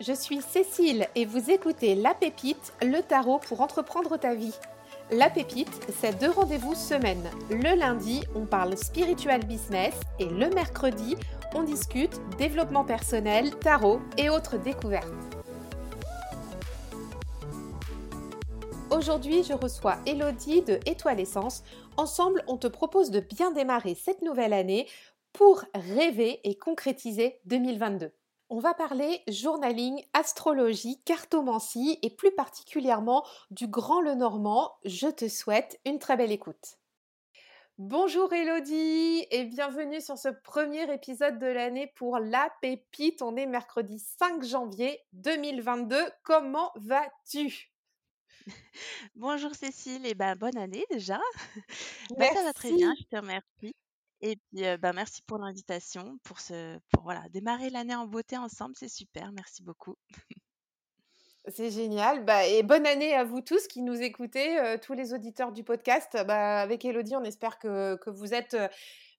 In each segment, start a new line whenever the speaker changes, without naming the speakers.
je suis Cécile et vous écoutez La Pépite, le tarot pour entreprendre ta vie. La Pépite, c'est deux rendez-vous semaine. Le lundi, on parle spiritual business et le mercredi, on discute développement personnel, tarot et autres découvertes. Aujourd'hui, je reçois Elodie de Étoile Essence. Ensemble, on te propose de bien démarrer cette nouvelle année pour rêver et concrétiser 2022. On va parler journaling, astrologie, cartomancie et plus particulièrement du Grand Lenormand. Je te souhaite une très belle écoute. Bonjour Elodie et bienvenue sur ce premier épisode de l'année pour La Pépite. On est mercredi 5 janvier 2022. Comment vas-tu?
Bonjour Cécile et ben bonne année déjà. Bah, ça va très bien, je te remercie. Et puis, bah, merci pour l'invitation, pour ce pour voilà, démarrer l'année en beauté ensemble, c'est super, merci beaucoup.
C'est génial. Bah, et bonne année à vous tous qui nous écoutez, tous les auditeurs du podcast. Bah, avec Elodie, on espère que, que vous êtes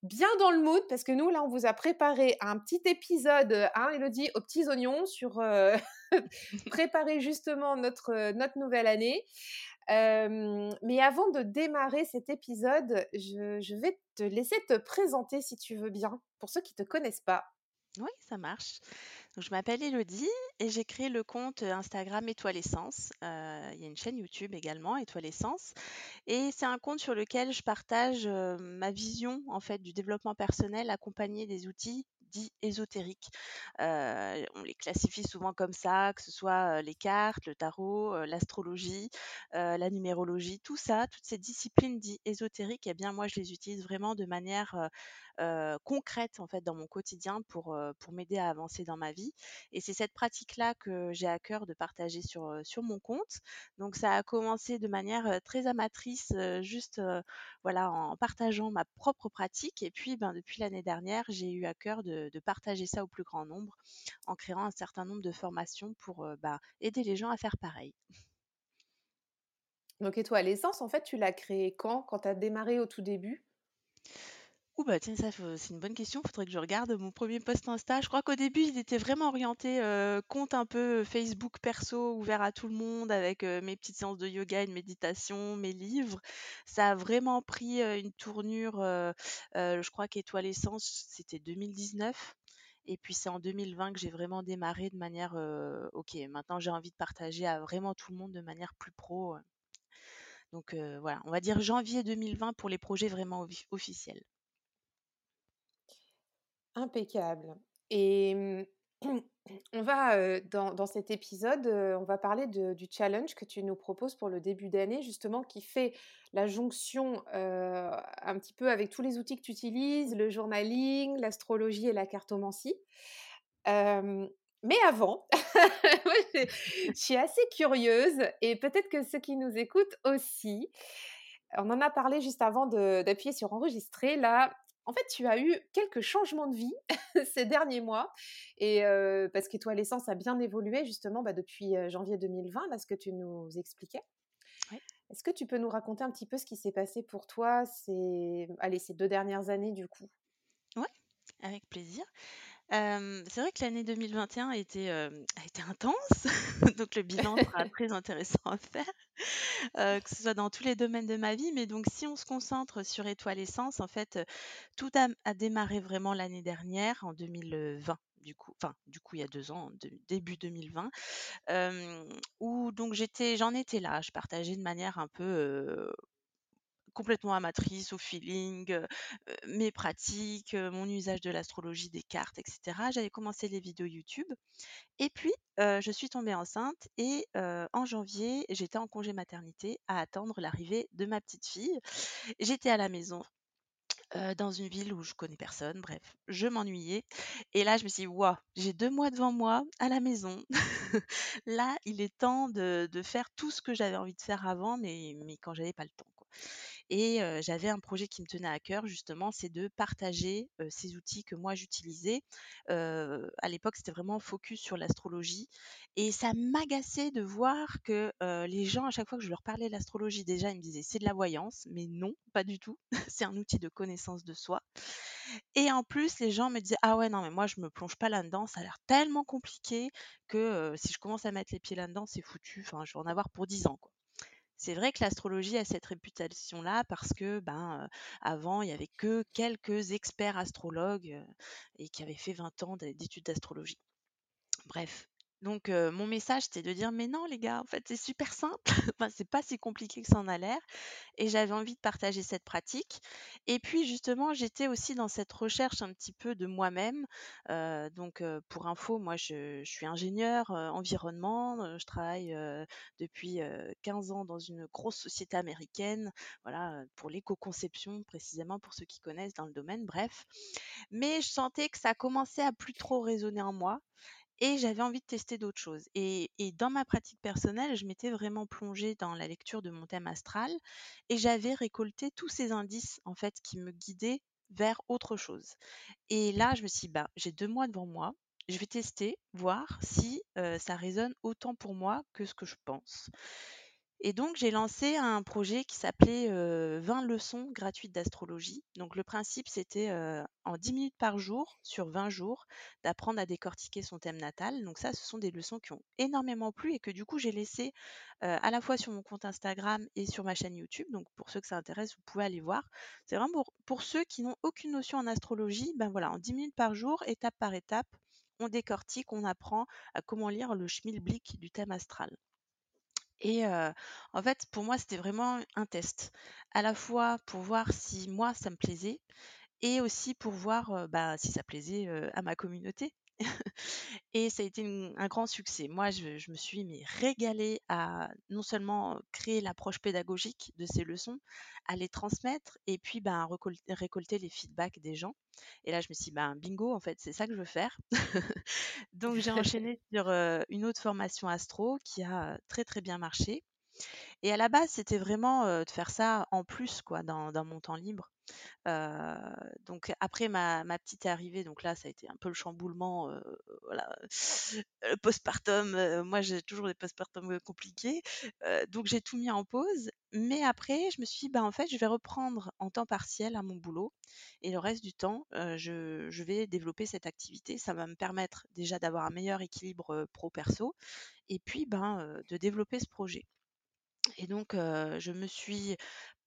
bien dans le mood parce que nous, là, on vous a préparé un petit épisode, hein, Elodie, aux petits oignons sur préparer justement notre, notre nouvelle année mais avant de démarrer cet épisode, je, vais te laisser te présenter si tu veux bien, pour ceux qui ne te connaissent pas.
Oui, ça marche. je m'appelle Elodie et j'ai créé le compte Instagram Étoile Essence. il y a une chaîne YouTube également, Étoile Essence. Et c'est un compte sur lequel je partage ma vision en fait du développement personnel accompagné des outils dits ésotériques. on les classifie souvent comme ça, que ce soit les cartes, le tarot, l'astrologie, la numérologie, tout ça, toutes ces disciplines dites ésotériques, eh bien moi je les utilise vraiment de manière concrète en fait dans mon quotidien pour, pour m'aider à avancer dans ma vie. Et c'est cette pratique-là que j'ai à cœur de partager sur, sur mon compte. Donc ça a commencé de manière très amatrice, juste voilà en partageant ma propre pratique. Et puis ben, depuis l'année dernière, j'ai eu à cœur de partager ça au plus grand nombre en créant un certain nombre de formations pour bah, aider les gens à faire pareil.
Donc, et toi, l'essence, en fait, tu l'as créé quand? Quand tu as démarré au tout début?
Bah tiens, ça c'est une bonne question, faudrait que je regarde mon premier post Insta. Je crois qu'au début, il était vraiment orienté euh, compte un peu Facebook perso, ouvert à tout le monde, avec euh, mes petites séances de yoga de méditation, mes livres. Ça a vraiment pris euh, une tournure, je crois qu'Étoile Essence, c'était 2019. Et puis c'est en 2020 que j'ai vraiment démarré de manière, ok, maintenant j'ai envie de partager à vraiment tout le monde de manière plus pro. Donc voilà, on va dire janvier 2020 pour les projets vraiment officiels.
Impeccable. Et mmh, on va, dans cet épisode, on va parler du challenge que tu nous proposes pour le début d'année, justement, qui fait la jonction, un petit peu avec tous les outils que tu utilises, le journaling, l'astrologie et la cartomancie. mais avant, je suis assez curieuse et peut-être que ceux qui nous écoutent aussi. On en a parlé juste avant d'appuyer sur enregistrer. Là, en fait, tu as eu quelques changements de vie ces derniers mois, et parce qu'Étoile Essence a bien évolué justement bah, depuis janvier 2020, là, ce que tu nous expliquais. Est-ce que tu peux nous raconter un petit peu ce qui s'est passé pour toi ces, allez, ces deux dernières années du coup?
Oui, avec plaisir. C'est vrai que l'année 2021 a été, a été intense, donc le bilan sera très intéressant à faire, que ce soit dans tous les domaines de ma vie. Mais donc si on se concentre sur Étoile Essence, en fait, tout a démarré vraiment l'année dernière, en 2020 du coup, enfin du coup il y a deux ans, début 2020, où donc j'étais j'en étais là. Je partageais de manière un peu, complètement amatrice, au feeling, mes pratiques, mon usage de l'astrologie, des cartes, etc. J'avais commencé les vidéos YouTube. Et puis, je suis tombée enceinte et en janvier, j'étais en congé maternité à attendre l'arrivée de ma petite fille. J'étais à la maison. dans une ville où je connais personne, bref, je m'ennuyais. Et là, je me suis dit, waouh, j'ai deux mois devant moi à la maison. là, il est temps de, faire tout ce que j'avais envie de faire avant, mais, mais quand j'avais pas le temps. Et j'avais un projet qui me tenait à cœur, justement, c'est de partager ces outils que moi j'utilisais. à l'époque, c'était vraiment focus sur l'astrologie. Et ça m'agaçait de voir que les gens, à chaque fois que je leur parlais de l'astrologie, déjà, ils me disaient c'est de la voyance. Mais non, pas du tout. c'est un outil de connaissance de soi. Et en plus, les gens me disaient ah ouais, non, mais moi, je me plonge pas là-dedans. Ça a l'air tellement compliqué que si je commence à mettre les pieds là-dedans, c'est foutu. Enfin, je vais en avoir pour 10 ans, quoi. C'est vrai que l'astrologie a cette réputation-là parce que, ben, avant, il y avait que quelques experts astrologues et qui avaient fait 20 ans d'études d'astrologie. Bref, donc mon message c'était de dire mais non les gars en fait c'est super simple, enfin c'est pas si compliqué que ça en a l'air et j'avais envie de partager cette pratique et puis justement j'étais aussi dans cette recherche un petit peu de moi-même donc pour info moi je, suis ingénieur environnement je travaille depuis 15 ans dans une grosse société américaine voilà pour l'éco-conception précisément pour ceux qui connaissent dans le domaine bref. Mais je sentais que ça commençait à plus trop résonner en moi et j'avais envie de tester d'autres choses. Et, dans ma pratique personnelle, je m'étais vraiment plongée dans la lecture de mon thème astral et j'avais récolté tous ces indices en fait qui me guidaient vers autre chose. Et là, je me suis dit, bah, j'ai deux mois devant moi, je vais tester, voir si ça résonne autant pour moi que ce que je pense. Et donc, j'ai lancé un projet qui s'appelait 20 leçons gratuites d'astrologie. Donc, le principe, c'était en 10 minutes par jour, sur 20 jours, d'apprendre à décortiquer son thème natal. Donc, ça, ce sont des leçons qui ont énormément plu et que du coup, j'ai laissé à la fois sur mon compte Instagram et sur ma chaîne YouTube. Donc, pour ceux que ça intéresse, vous pouvez aller voir. C'est vraiment pour, pour ceux qui n'ont aucune notion en astrologie. Ben voilà, en 10 minutes par jour, étape par étape, on décortique, on apprend à comment lire le schmilblick du thème astral. Et en fait, pour moi, c'était vraiment un test. À la fois pour voir si moi, ça me plaisait et aussi pour voir bah, si ça plaisait à ma communauté. Et ça a été un grand succès. Moi, je, me suis mais régalée à non seulement créer l'approche pédagogique de ces leçons, à les transmettre et puis ben, récolter, les feedbacks des gens. Et là, je me suis dit, ben, bingo, en fait, c'est ça que je veux faire. Donc, j'ai enchaîné sur une autre formation astro qui a très, très bien marché. Et à la base, c'était vraiment de faire ça en plus, quoi, dans mon temps libre donc après ma, petite arrivée, donc là ça a été un peu le chamboulement, voilà, le postpartum. moi j'ai toujours des postpartum compliqués, donc j'ai tout mis en pause. Mais après je me suis dit bah en fait je vais reprendre en temps partiel à mon boulot et le reste du temps je, je, vais développer cette activité. Ça va me permettre déjà d'avoir un meilleur équilibre pro perso et puis ben de développer ce projet. Et donc, je me suis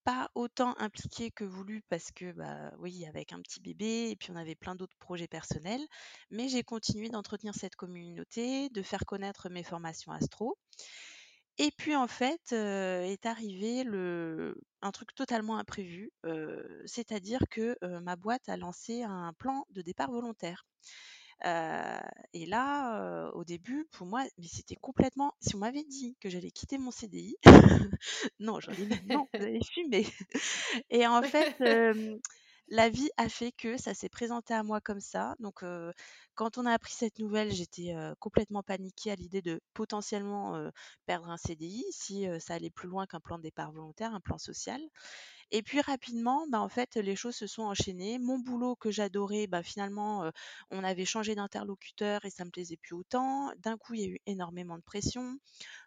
pas autant impliquée que voulu parce que, bah, oui, avec un petit bébé et puis on avait plein d'autres projets personnels. Mais j'ai continué d'entretenir cette communauté, de faire connaître mes formations astro. Et puis en fait, est arrivé un truc totalement imprévu, c'est-à-dire que, ma boîte a lancé un plan de départ volontaire et là, au début, pour moi, mais c'était complètement. Si on m'avait dit que j'allais quitter mon CDI, non, j'aurais dit non, vous allez fumer. Et en fait, la vie a fait que ça s'est présenté à moi comme ça. Donc, quand on a appris cette nouvelle, j'étais complètement paniquée à l'idée de potentiellement perdre un CDI si ça allait plus loin qu'un plan de départ volontaire, un plan social. Et puis rapidement, bah, en fait, les choses se sont enchaînées. Mon boulot que j'adorais, bah, finalement, on avait changé d'interlocuteur et ça me plaisait plus autant. D'un coup, il y a eu énormément de pression.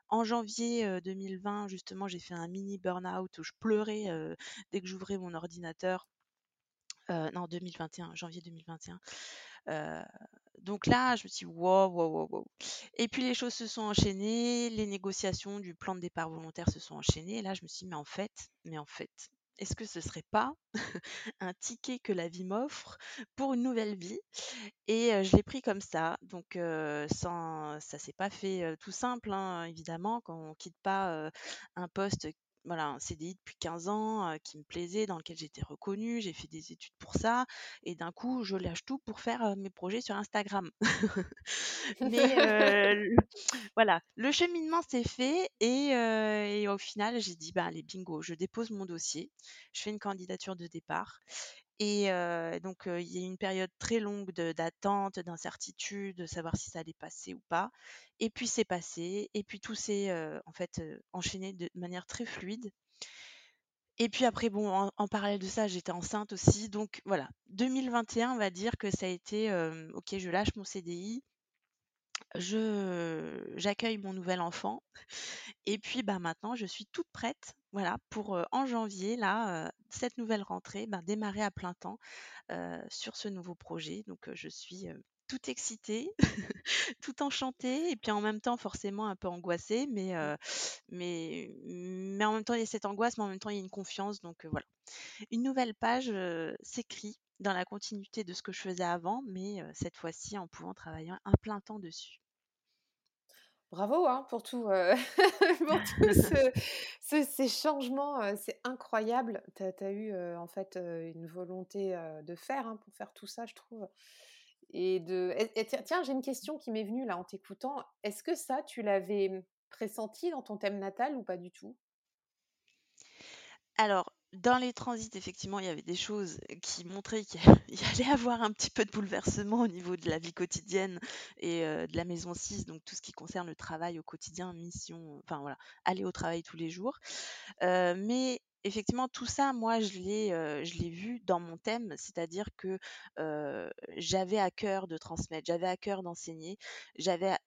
En janvier 2020, justement, j'ai fait un mini burn-out où je pleurais dès que j'ouvrais mon ordinateur. Non, 2021, janvier 2021. donc là, je me suis dit, wow, wow, wow, wow. Et puis les choses se sont enchaînées, les négociations du plan de départ volontaire se sont enchaînées. Et là, je me suis dit, mais en fait, mais en fait, est-ce que ce serait pas un ticket que la vie m'offre pour une nouvelle vie? Et je l'ai pris comme ça. Donc, sans, ça s'est pas fait tout simple, hein, évidemment, quand on quitte pas un poste voilà, un CDI depuis 15 ans qui me plaisait, dans lequel j'étais reconnue, j'ai fait des études pour ça, et d'un coup, je lâche tout pour faire mes projets sur Instagram. Mais voilà, le cheminement s'est fait, et, au final, j'ai dit, bah, allez, bingo, je dépose mon dossier, je fais une candidature de départ, et donc, il y a eu une période très longue d'attente, d'incertitude, de savoir si ça allait passer ou pas. Et puis c'est passé, et puis tout s'est en fait enchaîné de manière très fluide. Et puis après, bon, en, parallèle de ça, j'étais enceinte aussi. Donc voilà, 2021, on va dire que ça a été, ok, je lâche mon CDI, j'accueille mon nouvel enfant et puis bah maintenant je suis toute prête voilà pour euh, en janvier là euh, cette nouvelle rentrée bah, démarrer à plein temps euh, sur ce nouveau projet. Donc euh, je suis euh, toute excitée tout enchantée et puis en même temps forcément un peu angoissée mais euh, mais mais en même temps il y a cette angoisse mais en même temps il y a une confiance. Donc euh, voilà. Une nouvelle page euh, s'écrit dans la continuité de ce que je faisais avant mais euh, cette fois-ci en pouvant travailler un plein temps dessus
Bravo hein, pour tout, euh, pour tous ce- ce- ces changements, euh, c'est incroyable. Tu as, eu euh, en fait une volonté de faire hein, pour faire tout ça, je trouve. Et de... et- tiens, j'ai une question qui m'est venue là en t'écoutant. Est-ce que ça, tu l'avais pressenti dans ton thème natal ou pas du tout?
Alors, dans les transits, effectivement, il y avait des choses qui montraient qu'il y allait avoir un petit peu de bouleversement au niveau de la vie quotidienne et euh, de la maison 6, donc tout ce qui concerne le travail au quotidien, mission, enfin voilà, aller au travail tous les jours. Euh, mais effectivement, tout ça, moi, je l'ai, euh, je l'ai vu dans mon thème, c'est-à-dire que j'avais à cœur de transmettre, j'avais à cœur d'enseigner, j'avais à-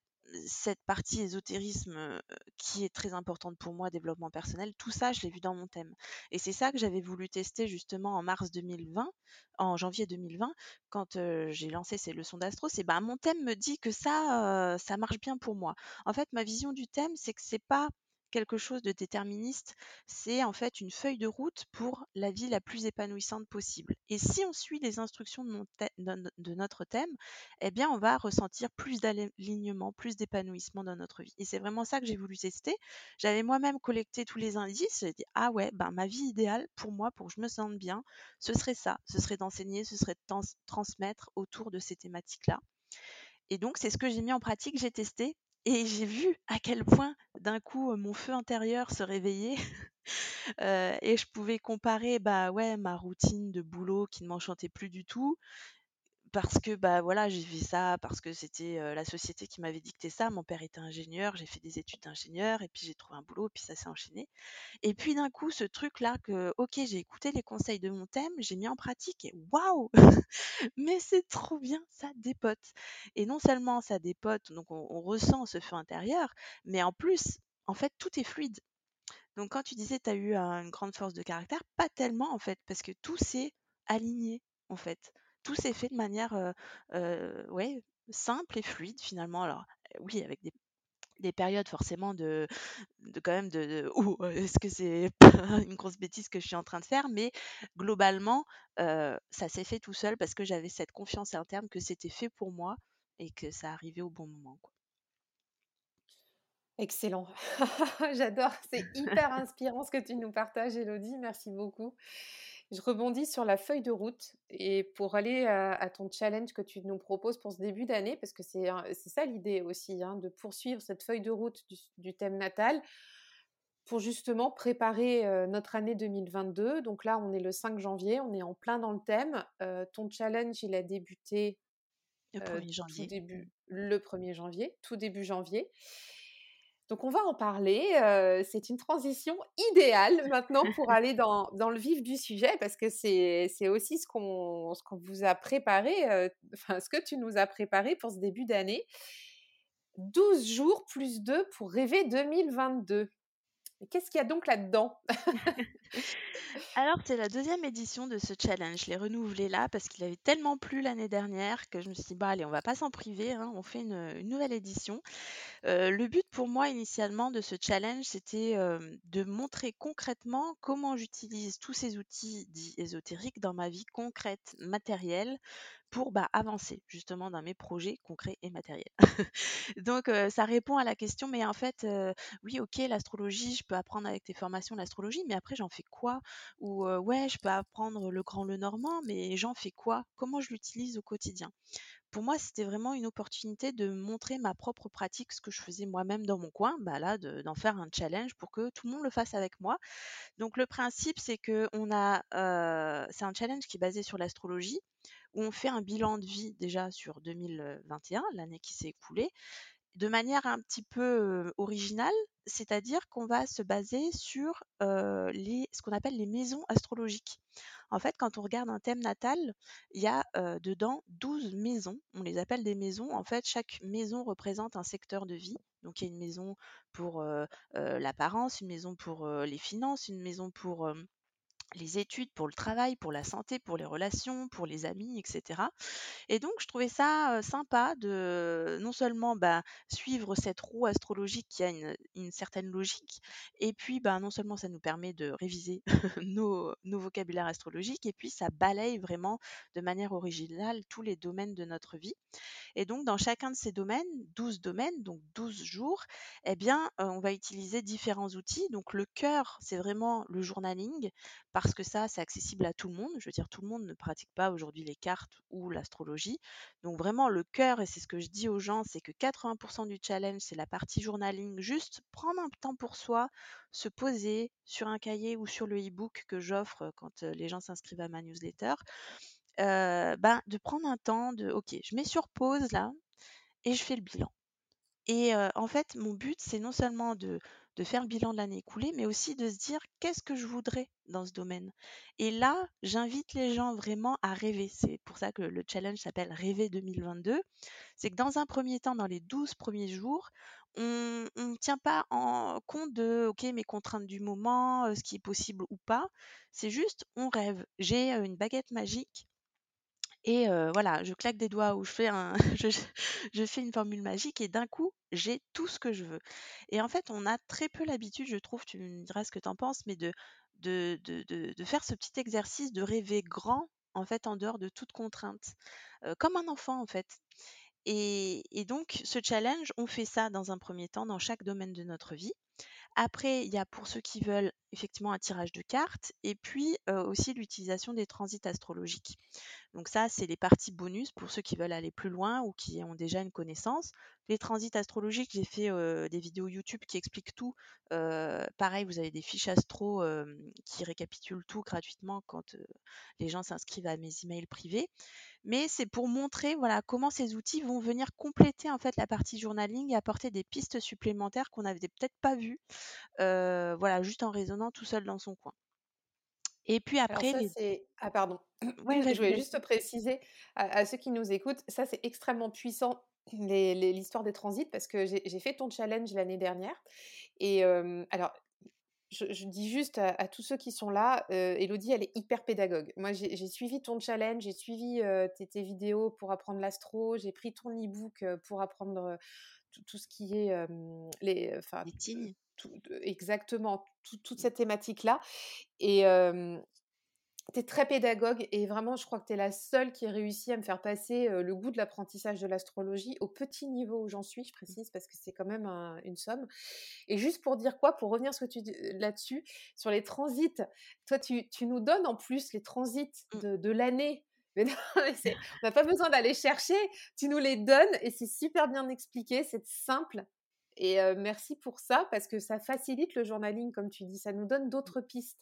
cette partie ésotérisme qui est très importante pour moi, développement personnel, tout ça, je l'ai vu dans mon thème. Et c'est ça que j'avais voulu tester justement en mars 2020, en janvier 2020, quand j'ai lancé ces leçons d'astro. C'est ben mon thème me dit que ça, ça marche bien pour moi. En fait, ma vision du thème, c'est que c'est pas quelque chose de déterministe, c'est en fait une feuille de route pour la vie la plus épanouissante possible. Et si on suit les instructions de, notre thème, eh bien, on va ressentir plus d'alignement, plus d'épanouissement dans notre vie. Et c'est vraiment ça que j'ai voulu tester. J'avais moi-même collecté tous les indices. J'ai dit, ah ouais, ben, ma vie idéale pour moi, pour que je me sente bien, ce serait ça. Ce serait d'enseigner, ce serait de trans- transmettre autour de ces thématiques-là. Et donc, c'est ce que j'ai mis en pratique, j'ai testé et j'ai vu à quel point d'un coup mon feu intérieur se réveillait. Euh, et je pouvais comparer bah ouais ma routine de boulot qui ne m'enchantait plus du tout parce que bah voilà j'ai fait ça parce que c'était la société qui m'avait dicté ça mon père était ingénieur j'ai fait des études d'ingénieur et puis j'ai trouvé un boulot puis ça s'est enchaîné et puis d'un coup ce truc là que ok j'ai écouté les conseils de mon thème j'ai mis en pratique et waouh mais c'est trop bien, ça dépote. Et non seulement ça dépote, donc on, ressent ce feu intérieur, mais en plus, en fait, tout est fluide. Donc quand tu disais tu as eu un- une grande force de caractère, pas tellement en fait, parce que tout s'est aligné en fait. Tout s'est fait de manière ouais, simple et fluide finalement. Alors oui, avec des, des périodes forcément de, de quand même de, de euh, est-ce que c'est une grosse bêtise que je suis en train de faire? mais globalement ça s'est fait tout seul parce que j'avais cette confiance interne que c'était fait pour moi et que ça arrivait au bon moment quoi.
Excellent. J'adore, c'est hyper inspirant ce que tu nous partages, Elodie. Merci beaucoup. Je rebondis sur la feuille de route et pour aller à, à ton challenge que tu nous proposes pour ce début d'année, parce que c'est ça l'idée aussi, hein, de poursuivre cette feuille de route du, du thème natal pour justement préparer euh, notre année 2022. Donc là, on est le 5 janvier, on est en plein dans le thème. Euh, ton challenge, il a débuté
Le
euh,
1er
tout
janvier.
début, le 1er janvier, tout début janvier. Donc on va en parler. euh, c'est une transition idéale maintenant pour aller dans, dans le vif du sujet parce que c'est c'est aussi ce qu'on ce qu'on vous a préparé, euh, enfin ce que tu nous as préparé pour ce début d'année. 12 jours plus 2 pour rêver 2022. Qu'est-ce qu'il y a donc là-dedans?
Alors, c'est la deuxième édition de ce challenge. Je l'ai renouvelé là parce qu'il avait tellement plu l'année dernière que je me suis dit, bah allez, on va pas s'en priver, hein, on fait une, une nouvelle édition. Euh, le but pour moi initialement de ce challenge, c'était euh, de montrer concrètement comment j'utilise tous ces outils dits ésotériques dans ma vie concrète, matérielle, pour bah, avancer justement dans mes projets concrets et matériels. Donc ça répond à la question, mais en fait, oui, ok, l'astrologie, je peux apprendre avec tes formations l'astrologie, mais après j'en fais quoi? Ou ouais, je peux apprendre le grand, le normand, mais j'en fais quoi? Comment je l'utilise au quotidien? Pour moi, c'était vraiment une opportunité de montrer ma propre pratique, ce que je faisais moi-même dans mon coin, bah d'en faire un challenge pour que tout le monde le fasse avec moi. Donc le principe, c'est que on a, c'est un challenge qui est basé sur l'astrologie, où on fait un bilan de vie déjà sur 2021, l'année qui s'est écoulée, de manière un petit peu originale, c'est-à-dire qu'on va se baser sur ce qu'on appelle les maisons astrologiques. En fait, quand on regarde un thème natal, il y a dedans 12 maisons. On les appelle des maisons. En fait, chaque maison représente un secteur de vie. Donc, il y a une maison pour l'apparence, une maison pour les finances, une maison pour les études, pour le travail, pour la santé, pour les relations, pour les amis, etc. Et donc, je trouvais ça sympa de non seulement bah, suivre cette roue astrologique qui a une, certaine logique, et puis bah, non seulement ça nous permet de réviser nos, vocabulaires astrologiques, et puis ça balaye vraiment de manière originale tous les domaines de notre vie. Et donc, dans chacun de ces domaines, 12 domaines, donc 12 jours, eh bien, on va utiliser différents outils. Donc, le cœur, c'est vraiment le journaling, parce que ça, c'est accessible à tout le monde. Je veux dire, tout le monde ne pratique pas aujourd'hui les cartes ou l'astrologie. Donc, vraiment, le cœur, et c'est ce que je dis aux gens, c'est que 80% du challenge, c'est la partie journaling. Juste prendre un temps pour soi, se poser sur un cahier ou sur le e-book que j'offre quand les gens s'inscrivent à ma newsletter ben, de prendre un temps de OK, je mets sur pause là et je fais le bilan. Et en fait, mon but, c'est non seulement de, de faire le bilan de l'année écoulée, mais aussi de se dire qu'est-ce que je voudrais dans ce domaine. Et là, j'invite les gens vraiment à rêver. C'est pour ça que le challenge s'appelle Rêver 2022. C'est que dans un premier temps, dans les 12 premiers jours, on ne tient pas en compte de OK, mes contraintes du moment, ce qui est possible ou pas. C'est juste, on rêve. J'ai une baguette magique et voilà, je claque des doigts ou je fais, une formule magique et d'un coup, j'ai tout ce que je veux. Et en fait, on a très peu l'habitude, je trouve, tu me diras ce que tu en penses, mais de, faire ce petit exercice de rêver grand, en fait, en dehors de toute contrainte, comme un enfant, en fait. Et, donc, ce challenge, on fait ça dans un premier temps dans chaque domaine de notre vie. Après, il y a pour ceux qui veulent effectivement un tirage de cartes et puis aussi l'utilisation des transits astrologiques. Donc ça, c'est les parties bonus pour ceux qui veulent aller plus loin ou qui ont déjà une connaissance. Les transits astrologiques, j'ai fait des vidéos YouTube qui expliquent tout. pareil, vous avez des fiches astro qui récapitulent tout gratuitement quand les gens s'inscrivent à mes emails privés mais c'est pour montrer voilà comment ces outils vont venir compléter en fait la partie journaling et apporter des pistes supplémentaires qu'on n'avait peut-être pas vues, voilà juste en raisonnant tout seul dans son coin.
Et puis après, ça. Ah pardon. je voulais juste préciser à, ceux qui nous écoutent, ça c'est extrêmement puissant l'histoire des transits parce que j'ai fait ton challenge l'année dernière et alors je, dis juste à, tous ceux qui sont là, Elodie, elle est hyper pédagogue. Moi, j'ai suivi ton challenge, j'ai suivi tes, vidéos pour apprendre l'astro, j'ai pris ton e-book pour apprendre tout, ce qui est les, enfin, exactement, toute cette thématique-là. Et, tu es très pédagogue et vraiment, je crois que tu es la seule qui a réussi à me faire passer le goût de l'apprentissage de l'astrologie au petit niveau où j'en suis, je mmh. précise, parce que c'est quand même une somme. Et juste pour dire quoi, pour revenir là-dessus, sur les transits, toi, tu, nous donnes en plus les transits mmh. de, l'année. Mais non, on n'a pas besoin d'aller chercher, tu nous les donnes et c'est super bien expliqué, c'est simple. Et merci pour ça, parce que ça facilite le journaling, comme tu dis, ça nous donne mmh. d'autres pistes.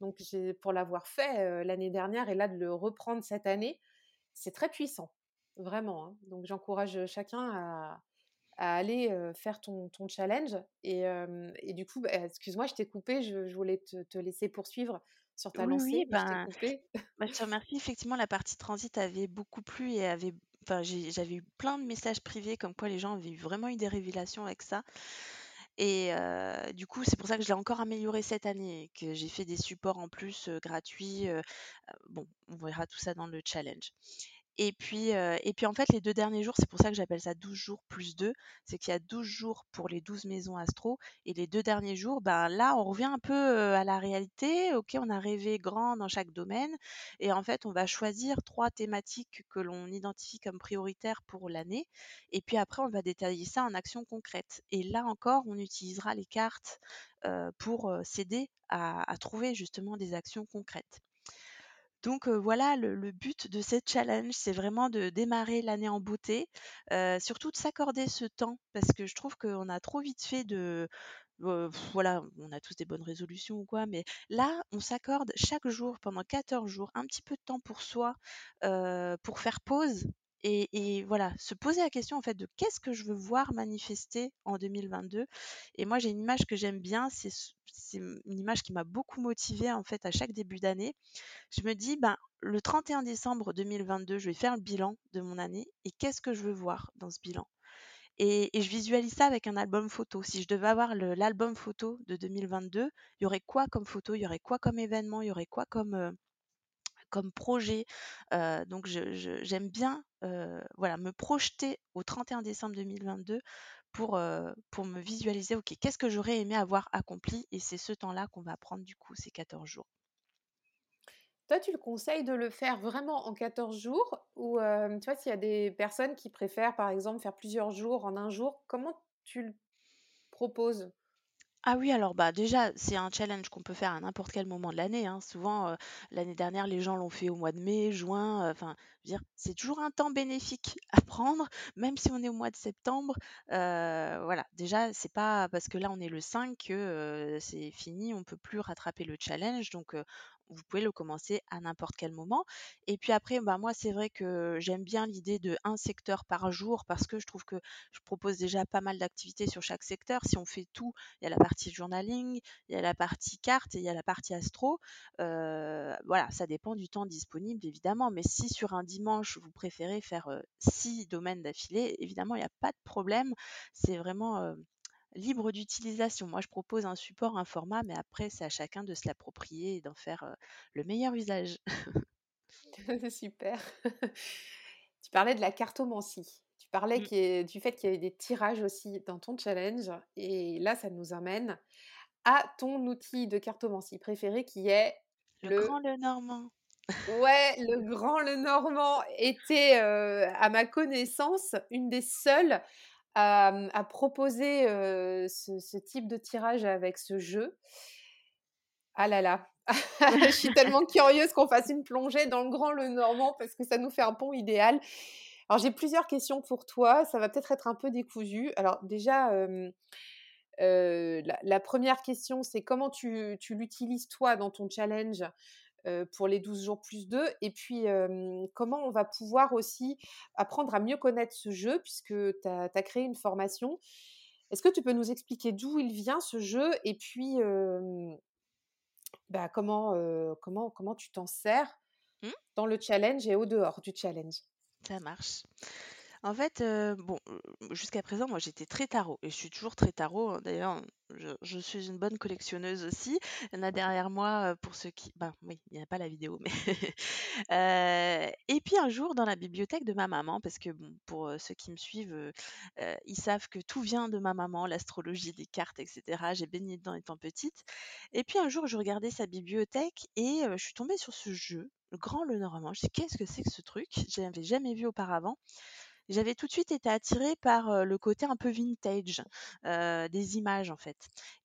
Donc, pour l'avoir fait l'année dernière et là de le reprendre cette année, c'est très puissant, vraiment. Hein. Donc, j'encourage chacun à, aller faire ton, challenge. Et, du coup, bah, excuse-moi, je t'ai coupé, je, voulais te, laisser poursuivre sur ta lancée. Oui,
ben, bah, je te remercie. Effectivement, la partie transit avait beaucoup plu et avait. Enfin, j'avais eu plein de messages privés comme quoi les gens avaient vraiment eu des révélations avec ça. Et du coup, c'est pour ça que je l'ai encore amélioré cette année, que j'ai fait des supports en plus gratuits. bon, on verra tout ça dans le challenge. Et puis, et puis en fait, les deux derniers jours, c'est pour ça que j'appelle ça 12 jours plus 2, c'est qu'il y a 12 jours pour les 12 maisons astro, et les deux derniers jours, ben là, on revient un peu à la réalité. Ok, on a rêvé grand dans chaque domaine, et en fait, on va choisir trois thématiques que l'on identifie comme prioritaires pour l'année, et puis après, on va détailler ça en actions concrètes. Et là encore, on utilisera les cartes pour s'aider à trouver justement des actions concrètes. Donc voilà, le, but de cette challenge, c'est vraiment de démarrer l'année en beauté, surtout de s'accorder ce temps, parce que je trouve qu'on a trop vite fait de... voilà, on a tous des bonnes résolutions ou quoi, mais là, on s'accorde chaque jour, pendant 14 jours, un petit peu de temps pour soi, pour faire pause et, voilà, se poser la question en fait de qu'est-ce que je veux voir manifester en 2022. Et moi, j'ai une image que j'aime bien, c'est une image qui m'a beaucoup motivée en fait à chaque début d'année. Je me dis, ben, le 31 décembre 2022, je vais faire le bilan de mon année et qu'est-ce que je veux voir dans ce bilan? Et, je visualise ça avec un album photo. Si je devais avoir l'album photo de 2022, il y aurait quoi comme photo, il y aurait quoi comme événement, il y aurait quoi comme, euh, comme projet? Euh, donc j'aime bien euh, voilà, me projeter au 31 décembre 2022 pour, euh, pour me visualiser, ok, qu'est-ce que j'aurais aimé avoir accompli Et c'est ce temps-là qu'on va prendre du coup, ces 14 jours.
Toi, tu le conseilles de le faire vraiment en 14 jours ou tu vois, s'il y a des personnes qui préfèrent, par exemple, faire plusieurs jours en un jour, comment tu le proposes?
Ah oui, alors bah déjà, c'est un challenge qu'on peut faire à n'importe quel moment de l'année. hein. Souvent, euh, l'année dernière, les gens l'ont fait au mois de mai, juin. Euh, c'est toujours un temps bénéfique à prendre, même si on est au mois de septembre. Euh, voilà, déjà, c'est pas parce que là on est le 5 que c'est fini, on peut plus rattraper le challenge. Donc, vous pouvez le commencer à n'importe quel moment. Et puis après, bah, moi, c'est vrai que j'aime bien l'idée de un secteur par jour parce que je trouve que je propose déjà pas mal d'activités sur chaque secteur. Si on fait tout, il y a la partie journaling, il y a la partie carte et il y a la partie astro. Euh, voilà, ça dépend du temps disponible, évidemment. Mais si sur un dimanche, vous préférez faire euh, six domaines d'affilée, évidemment, il n'y a pas de problème. C'est vraiment euh, libre d'utilisation. Moi, je propose un support, un format, mais après, c'est à chacun de se l'approprier et d'en faire le meilleur usage.
Super. tu parlais de la cartomancie. Tu parlais mmh. du fait qu'il y avait des tirages aussi dans ton challenge. Et là, ça nous amène à ton outil de cartomancie préféré qui est
le, le... grand le normand.
Ouais, le grand le normand était, à ma connaissance, une des seules à, proposer ce, type de tirage avec ce jeu. Ah là là, je suis tellement curieuse qu'on fasse une plongée dans le grand le normand parce que ça nous fait un pont idéal. Alors j'ai plusieurs questions pour toi, ça va peut-être être un peu décousu. Alors déjà, la, première question, c'est comment tu, tu l'utilises toi dans ton challenge? Pour les 12 jours plus 2 et puis comment on va pouvoir aussi apprendre à mieux connaître ce jeu puisque tu as, créé une formation. Est-ce que tu peux nous expliquer d'où il vient ce jeu? Et puis bah, comment, comment, comment tu t'en sers mmh. dans le challenge et au dehors du challenge?
Ça marche. En fait, bon, jusqu'à présent, moi, j'étais très tarot et je suis toujours très tarot, hein. D'ailleurs, je suis une bonne collectionneuse aussi. Il y en a derrière moi, pour ceux qui ben, oui, il n'y a pas la vidéo, mais et puis un jour dans la bibliothèque de ma maman, parce que bon, pour, ceux qui me suivent, ils savent que tout vient de ma maman, l'astrologie, les cartes et cetera. J'ai baigné dedans étant petite et puis un jour, je regardais sa bibliothèque et je suis tombée sur ce jeu, le Grand Lenormand. Je dis: «Qu'est-ce que c'est que ce truc?» Je l'avais jamais vu auparavant j'avais tout de suite été attirée par le côté un peu vintage des images en fait.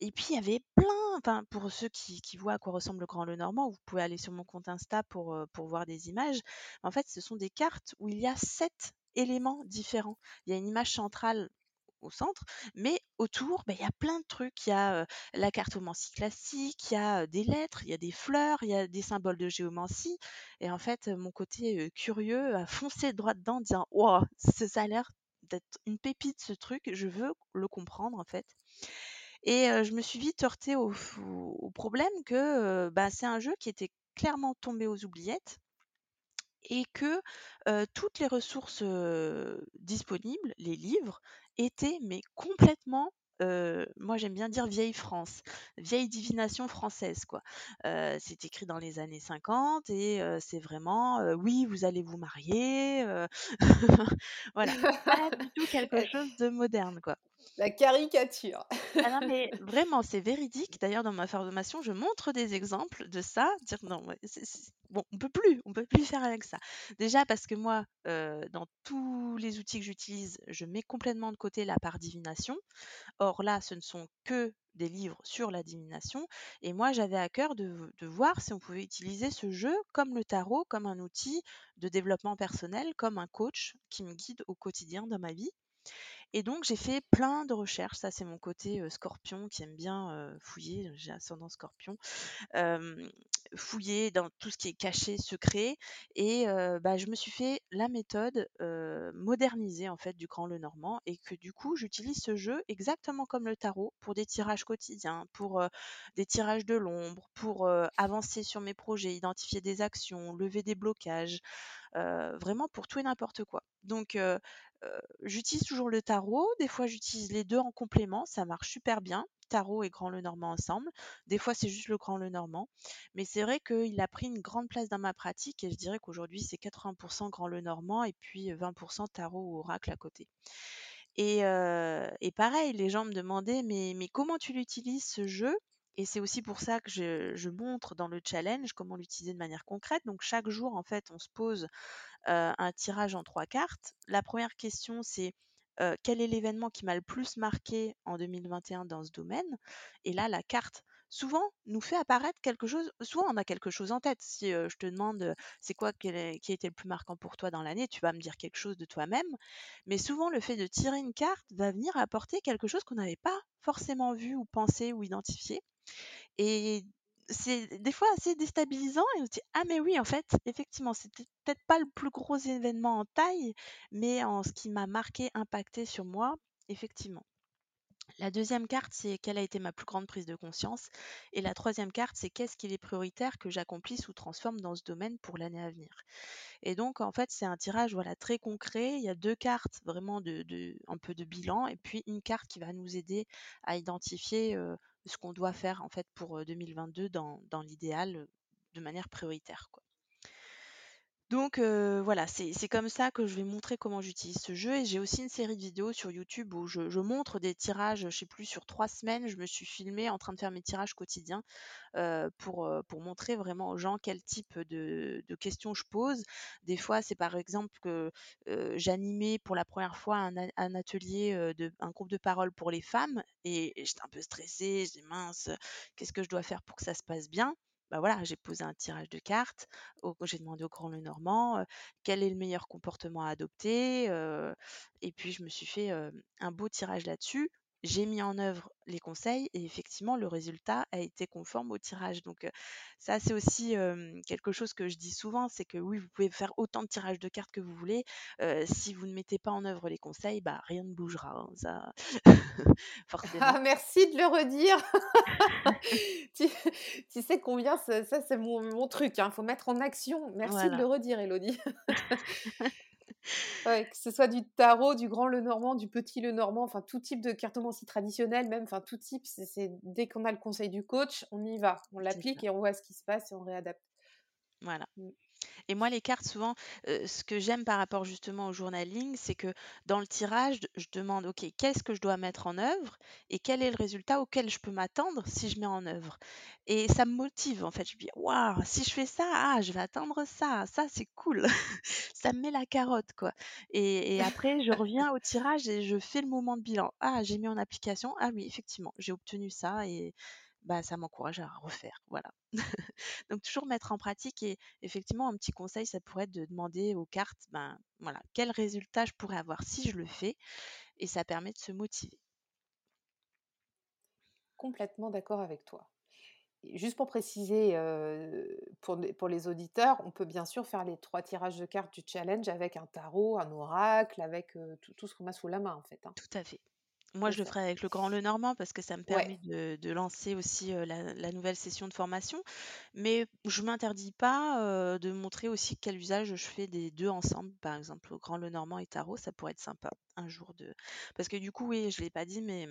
Et puis il y avait plein, enfin pour ceux qui, voient à quoi ressemble le Grand Le Normand, vous pouvez aller sur mon compte Insta pour, pour voir des images. En fait, ce sont des cartes où il y a sept éléments différents. Il y a une image centrale au centre, mais autour, bah, il y a plein de trucs. Il y a la cartomancie classique, il y a des lettres, il y a des fleurs, il y a des symboles de géomancie. Et en fait, mon côté curieux a foncé droit dedans en disant Wow, ça a l'air d'être une pépite ce truc, je veux le comprendre en fait. Et je me suis vite heurtée au, problème que bah, c'est un jeu qui était clairement tombé aux oubliettes et que toutes les ressources disponibles, les livres, étaient mais complètement moi j'aime bien dire vieille France, vieille divination française quoi. c'est écrit dans les années 50 et c'est vraiment oui vous allez vous marier, voilà pas du tout quelque chose de moderne quoi.
La caricature.
Ah non, mais vraiment, c'est véridique. D'ailleurs, dans ma formation, je montre des exemples de ça. Dire non, bon, on peut plus, on peut plus faire avec ça. Déjà parce que moi, dans tous les outils que j'utilise, je mets complètement de côté la part divination. Or là, ce ne sont que des livres sur la divination. Et moi, j'avais à cœur de voir si on pouvait utiliser ce jeu comme le tarot, comme un outil de développement personnel, comme un coach qui me guide au quotidien dans ma vie. Et donc j'ai fait plein de recherches, ça c'est mon côté, scorpion qui aime bien, fouiller, j'ai ascendant scorpion. fouiller dans tout ce qui est caché, secret et bah, je me suis fait la méthode, modernisée en fait du Grand Lenormand et que du coup j'utilise ce jeu exactement comme le tarot pour des tirages quotidiens, pour, des tirages de l'ombre, pour, avancer sur mes projets, identifier des actions, lever des blocages, vraiment pour tout et n'importe quoi. Donc j'utilise toujours le tarot, des fois j'utilise les deux en complément, ça marche super bien, tarot et grand Lenormand ensemble. Des fois c'est juste le grand Lenormand, mais c'est vrai qu'il a pris une grande place dans ma pratique et je dirais qu'aujourd'hui c'est 80% grand Lenormand et puis 20% tarot ou oracle à côté. Et, pareil, les gens me demandaient mais, comment tu l'utilises ce jeu? Et c'est aussi pour ça que je, montre dans le challenge comment l'utiliser de manière concrète. Donc chaque jour, en fait, on se pose un tirage en trois cartes. La première question, c'est quel est l'événement qui m'a le plus marqué en 2021 dans ce domaine? Et là, la carte souvent nous fait apparaître quelque chose. Souvent, on a quelque chose en tête. Si je te demande c'est quoi qui a été le plus marquant pour toi dans l'année, tu vas me dire quelque chose de toi-même. Mais souvent, le fait de tirer une carte va venir apporter quelque chose qu'on n'avait pas forcément vu ou pensé ou identifié. Et c'est des fois assez déstabilisant et on se dit ah mais oui en fait effectivement c'était peut-être pas le plus gros événement en taille mais en ce qui m'a marqué impacté sur moi effectivement la deuxième carte, c'est quelle a été ma plus grande prise de conscience. Et la troisième carte, c'est qu'est-ce qu'il est prioritaire que j'accomplisse ou transforme dans ce domaine pour l'année à venir. Et donc, en fait, c'est un tirage voilà, très concret. Il y a deux cartes vraiment de, un peu de bilan et puis une carte qui va nous aider à identifier ce qu'on doit faire en fait pour 2022 dans, dans l'idéal de manière prioritaire. Quoi. Donc voilà, c'est comme ça que je vais montrer comment j'utilise ce jeu et j'ai aussi une série de vidéos sur YouTube où je, montre des tirages, je sais plus, sur trois semaines, je me suis filmée en train de faire mes tirages quotidiens pour, montrer vraiment aux gens quel type de, questions je pose. Des fois, c'est par exemple que j'animais pour la première fois un, atelier, un groupe de parole pour les femmes et, et j'étais un peu stressée, dis mince, qu'est-ce que je dois faire pour que ça se passe bien? Bah voilà, j'ai posé un tirage de cartes, j'ai demandé au grand Lenormand Normand quel est le meilleur comportement à adopter, et puis je me suis fait un beau tirage là-dessus. J'ai mis en œuvre les conseils et effectivement le résultat a été conforme au tirage. Donc ça c'est aussi quelque chose que je dis souvent, c'est que oui vous pouvez faire autant de tirages de cartes que vous voulez, si vous ne mettez pas en œuvre les conseils, bah rien ne bougera. Hein, ça
Ah, merci de le redire. tu, sais combien ça, c'est mon, truc. Il hein. faut mettre en action. Merci de le redire, Elodie. que ce soit du tarot, du grand Lenormand, du petit Lenormand, enfin tout type de cartomancie traditionnelle, même, enfin tout type, c'est dès qu'on a le conseil du coach, on y va, on l'applique et on voit ce qui se passe et on réadapte.
Voilà. Mmh. Et moi, les cartes, souvent, ce que j'aime par rapport justement au journaling, c'est que dans le tirage, je demande, OK, qu'est-ce que je dois mettre en œuvre et quel est le résultat auquel je peux m'attendre si je mets en œuvre? Et ça me motive, en fait. Je me dis, waouh, si je fais ça, ah, je vais attendre ça, ça, c'est cool. ça me met la carotte, quoi. Et, et après, je reviens au tirage et je fais le moment de bilan. Ah, j'ai mis en application. Ah oui, effectivement, j'ai obtenu ça et bah, ça m'encourage à refaire. Voilà. Donc toujours mettre en pratique et effectivement un petit conseil, ça pourrait être de demander aux cartes, ben voilà, quel résultat je pourrais avoir si je le fais et ça permet de se motiver.
Complètement d'accord avec toi. juste pour préciser, pour, pour, les auditeurs, on peut bien sûr faire les trois tirages de cartes du challenge avec un tarot, un oracle, avec tout, tout, ce qu'on a sous la main en fait. Hein.
Tout à fait. Moi, je le ferai avec le Grand Lenormand parce que ça me permet de, lancer aussi la, nouvelle session de formation. Mais je ne m'interdis pas de montrer aussi quel usage je fais des deux ensemble. Par exemple, le Grand Lenormand et Tarot, ça pourrait être sympa un jour de. Parce que du coup, oui, je ne l'ai pas dit, mais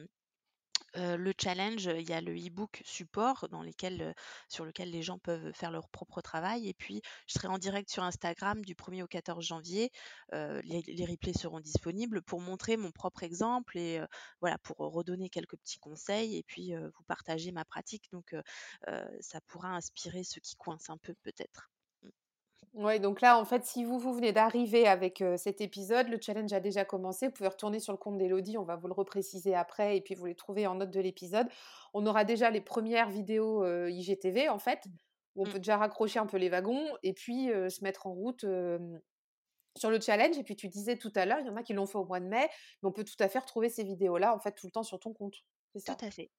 le challenge, il y a le e-book support dans lesquels, sur lequel les gens peuvent faire leur propre travail. Et puis, je serai en direct sur Instagram du 1er au 14 janvier. les, replays seront disponibles pour montrer mon propre exemple et voilà, pour redonner quelques petits conseils et puis vous partager ma pratique. Donc, ça pourra inspirer ceux qui coincent un peu peut-être.
Oui, donc là, en fait, si vous, vous venez d'arriver avec cet épisode, le challenge a déjà commencé. Vous pouvez retourner sur le compte d'Elodie, on va vous le repréciser après, et puis vous les trouvez en note de l'épisode. On aura déjà les premières vidéos IGTV, en fait, où on mmh. peut déjà raccrocher un peu les wagons, et puis se mettre en route sur le challenge. Et puis tu disais tout à l'heure, il y en a qui l'ont fait au mois de mai, mais on peut tout à fait retrouver ces vidéos-là en fait tout le temps sur ton compte. C'est ça
Tout à fait.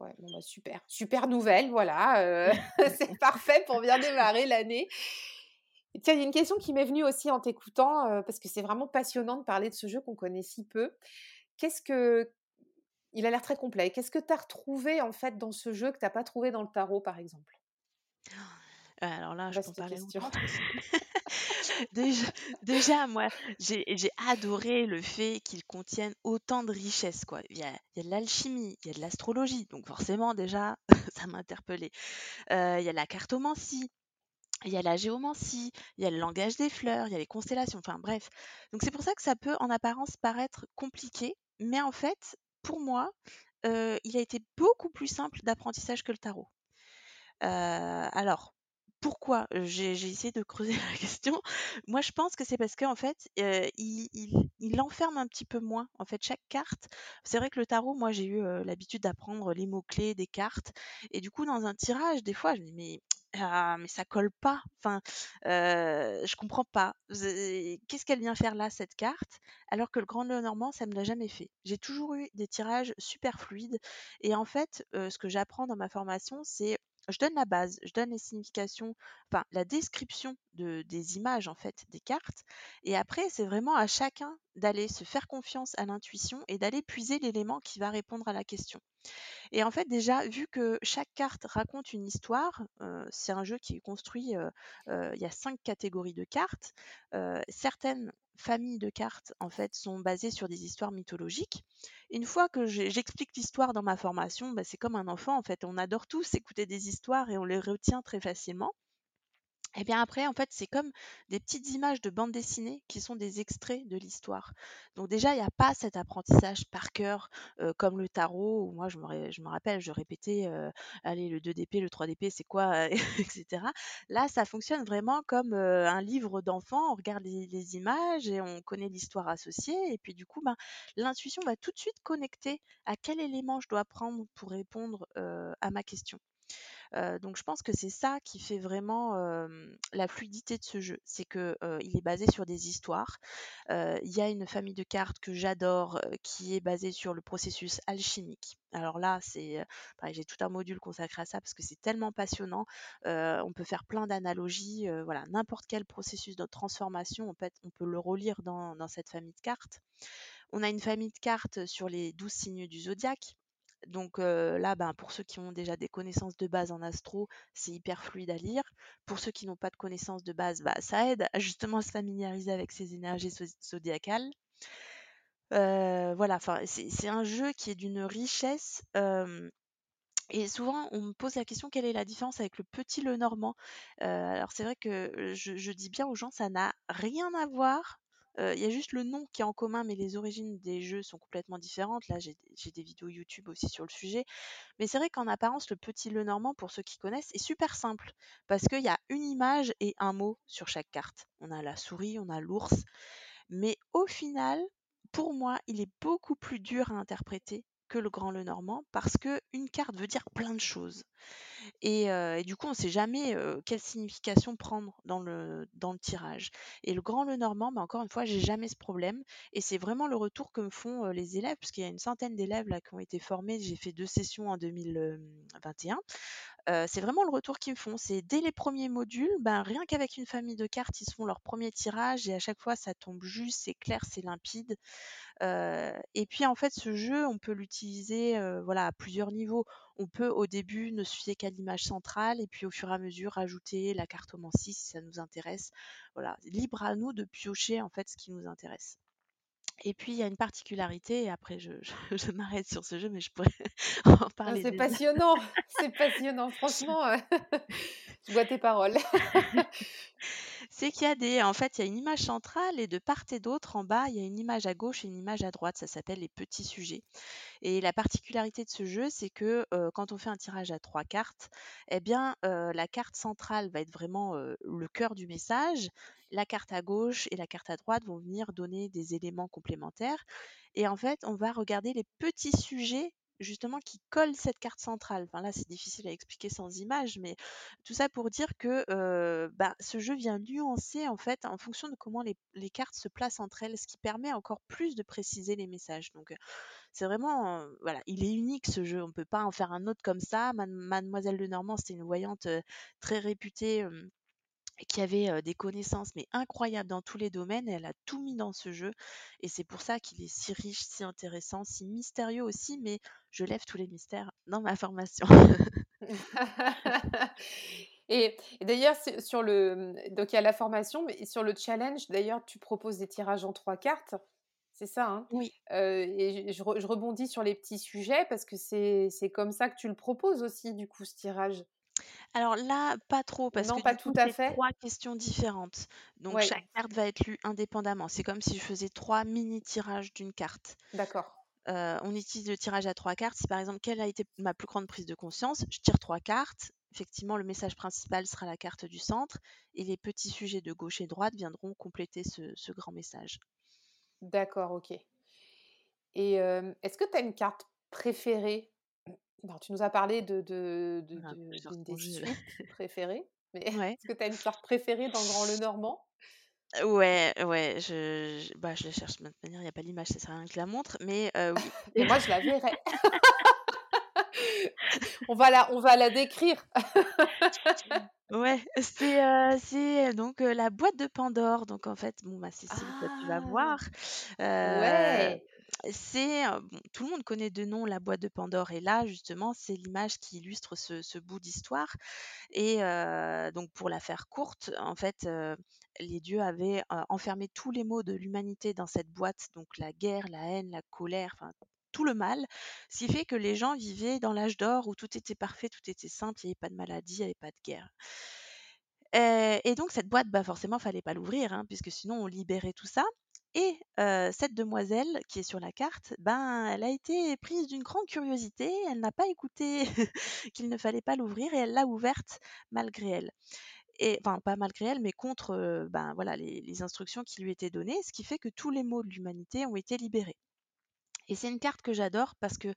Ouais, bon bah super, super nouvelle, voilà, c'est parfait pour bien démarrer l'année. Tiens, il y a une question qui m'est venue aussi en t'écoutant, parce que c'est vraiment passionnant de parler de ce jeu qu'on connaît si peu. Qu'est-ce que il a l'air très complet. Qu'est-ce que tu as retrouvé en fait dans ce jeu que tu pas trouvé dans le tarot, par exemple?
Alors là, je pense parler longtemps. déjà, déjà, moi, j'ai adoré le fait qu'il contienne autant de richesses. Quoi. Il, y a, il y a de l'alchimie, il y a de l'astrologie, donc forcément, déjà, ça m'a interpellée. Euh, il y a la cartomancie, il y a la géomancie, il y a le langage des fleurs, il y a les constellations, enfin bref. Donc c'est pour ça que ça peut en apparence paraître compliqué, mais en fait, pour moi, euh, il a été beaucoup plus simple d'apprentissage que le tarot. Euh, alors, pourquoi j'ai essayé de creuser la question? Moi, je pense que c'est parce qu'en fait, il, enferme un petit peu moins. En fait, chaque carte, c'est vrai que le tarot, moi, j'ai eu l'habitude d'apprendre les mots-clés des cartes. Et du coup, dans un tirage, des fois, je me dis, mais ah, mais ça colle pas. Enfin, je comprends pas. Qu'est-ce qu'elle vient faire là, cette carte Alors que le Grand Lenormand, ça me l'a jamais fait. J'ai toujours eu des tirages super fluides. Et en fait, ce que j'apprends dans ma formation, c'est je donne la base, je donne les significations, enfin la description de, des images en fait des cartes, et après c'est vraiment à chacun d'aller se faire confiance à l'intuition et d'aller puiser l'élément qui va répondre à la question. Et en fait, déjà, vu que chaque carte raconte une histoire, euh, c'est un jeu qui est construit, euh, euh, il y a cinq catégories de cartes. certaines familles de cartes, en fait, sont basées sur des histoires mythologiques. Une fois que j'explique l'histoire dans ma formation, bah, c'est comme un enfant, en fait. On adore tous écouter des histoires et on les retient très facilement. Et bien après, en fait, c'est comme des petites images de bande dessinée qui sont des extraits de l'histoire. Donc déjà, il n'y a pas cet apprentissage par cœur comme le tarot, où moi, je me, je me rappelle, je répétais, allez, le 2DP, le 3DP, c'est quoi, etc. Là, ça fonctionne vraiment comme un livre d'enfant. On regarde les, images et on connaît l'histoire associée. Et puis du coup, ben, l'intuition va tout de suite connecter à quel élément je dois prendre pour répondre à ma question donc je pense que c'est ça qui fait vraiment la fluidité de ce jeu, c'est que il est basé sur des histoires. Il y a une famille de cartes que j'adore qui est basée sur le processus alchimique. Alors là, j'ai tout un module consacré à ça parce que c'est tellement passionnant. on peut faire plein d'analogies. voilà, n'importe quel processus de transformation, en fait, on peut le relire dans, dans cette famille de cartes. On a une famille de cartes sur les douze signes du zodiaque. Donc là, ben, pour ceux qui ont déjà des connaissances de base en astro, c'est hyper fluide à lire. Pour ceux qui n'ont pas de connaissances de base, bah, ça aide à justement se familiariser avec ces énergies zodiacales. voilà, c'est un jeu qui est d'une richesse. et souvent, on me pose la question quelle est la différence avec le petit le normand? Alors, c'est vrai que je, dis bien aux gens, ça n'a rien à voir il y a juste le nom qui est en commun, mais les origines des jeux sont complètement différentes. Là, j'ai des vidéos YouTube aussi sur le sujet. Mais c'est vrai qu'en apparence, le petit Le Normand, pour ceux qui connaissent, est super simple. Parce qu'il y a une image et un mot sur chaque carte. On a la souris, on a l'ours. Mais au final, pour moi, il est beaucoup plus dur à interpréter que le Grand Le Normand parce qu'une carte veut dire plein de choses. Et, du coup, on ne sait jamais quelle signification prendre dans le, dans le tirage. Et le grand le normand, mais bah, encore une fois, j'ai jamais ce problème. Et c'est vraiment le retour que me font les élèves, puisqu'il y a une centaine d'élèves là qui ont été formés. J'ai fait deux sessions en 2021. C'est vraiment le retour qu'ils me font. C'est dès les premiers modules, ben, rien qu'avec une famille de cartes, ils se font leur premier tirage et à chaque fois ça tombe juste, c'est clair, c'est limpide et puis en fait, ce jeu, on peut l'utiliser voilà, à plusieurs niveaux. On peut au début ne se fier qu'à l'image centrale et puis au fur et à mesure ajouter la cartomancie si ça nous intéresse. Voilà, libre à nous de piocher en fait ce qui nous intéresse. Et puis il y a une particularité, et après je, m'arrête sur ce jeu, mais je pourrais en parler.
c'est passionnant, c'est passionnant, franchement, je vois tes paroles.
C'est qu'il y a des, en fait, il y a une image centrale et de part et d'autre, en bas, il y a une image à gauche et une image à droite. Ça s'appelle les petits sujets. Et la particularité de ce jeu, c'est que quand on fait un tirage à trois cartes, eh bien, la carte centrale va être vraiment le cœur du message. La carte à gauche et la carte à droite vont venir donner des éléments complémentaires. Et en fait, on va regarder les petits sujets justement qui colle cette carte centrale. Là, c'est difficile à expliquer sans image, mais tout ça pour dire que bah, ce jeu vient nuancer en fait en fonction de comment les, cartes se placent entre elles, ce qui permet encore plus de préciser les messages. Donc c'est vraiment, voilà, il est unique ce jeu. On ne peut pas en faire un autre comme ça. Mademoiselle de Normand, c'était une voyante très réputée qui avait des connaissances mais incroyables dans tous les domaines elle a tout mis dans ce jeu et c'est pour ça qu'il est si riche, si intéressant, si mystérieux aussi mais je lève tous les mystères dans ma formation.
et, d'ailleurs sur le mmh, donc il y a la formation mais sur le challenge d'ailleurs tu proposes des tirages en trois cartes. C'est ça, hein?
Oui.
et je, rebondis sur les petits sujets parce que c'est comme ça que tu le proposes aussi, du coup, ce tirage?
Alors là, pas trop, parce
non,
que
pas tout à fait.
trois questions différentes. Donc chaque carte va être lue indépendamment. C'est comme si je faisais trois mini tirages d'une carte.
D'accord.
on utilise le tirage à trois cartes. Si par exemple, quelle a été ma plus grande prise de conscience, je tire trois cartes. Effectivement, le message principal sera la carte du centre et les petits sujets de gauche et droite viendront compléter ce, grand message.
D'accord, ok. Et est-ce que tu as une carte préférée? Tu nous as parlé de, de, de, des suites préférées, mais est-ce que tu as une carte préférée dans Grand Le Normand?
Ouais, ouais, je, je, bah, je la cherche de manière, il n'y a pas l'image, ça sert à rien que je la montre, mais oui.
Et moi, je la verrai. on, va la, on va la décrire.
ouais, c'est c'est donc la boîte de Pandore. Donc en fait, bon, bah, Cécile, tu vas ah! voir.
ouais
c'est tout le monde connaît de nom la boîte de Pandore et là justement c'est l'image qui illustre ce, bout d'histoire et donc pour la faire courte en fait les dieux avaient enfermé tous les maux de l'humanité dans cette boîte donc la guerre la haine la colère tout le mal, ce qui fait que les gens vivaient dans l'âge d'or où tout était parfait, tout était simple, il n'y avait pas de maladie, il n'y avait pas de guerre. Et, donc cette boîte, bah forcément, fallait pas l'ouvrir, hein, puisque sinon on libérait tout ça. Et cette demoiselle qui est sur la carte, ben, elle a été prise d'une grande curiosité. Elle n'a pas écouté qu'il ne fallait pas l'ouvrir et elle l'a ouverte malgré elle. Et, enfin, pas malgré elle, mais contre ben, voilà, les, les, instructions qui lui étaient données, ce qui fait que tous les maux de l'humanité ont été libérés. Et c'est une carte que j'adore parce que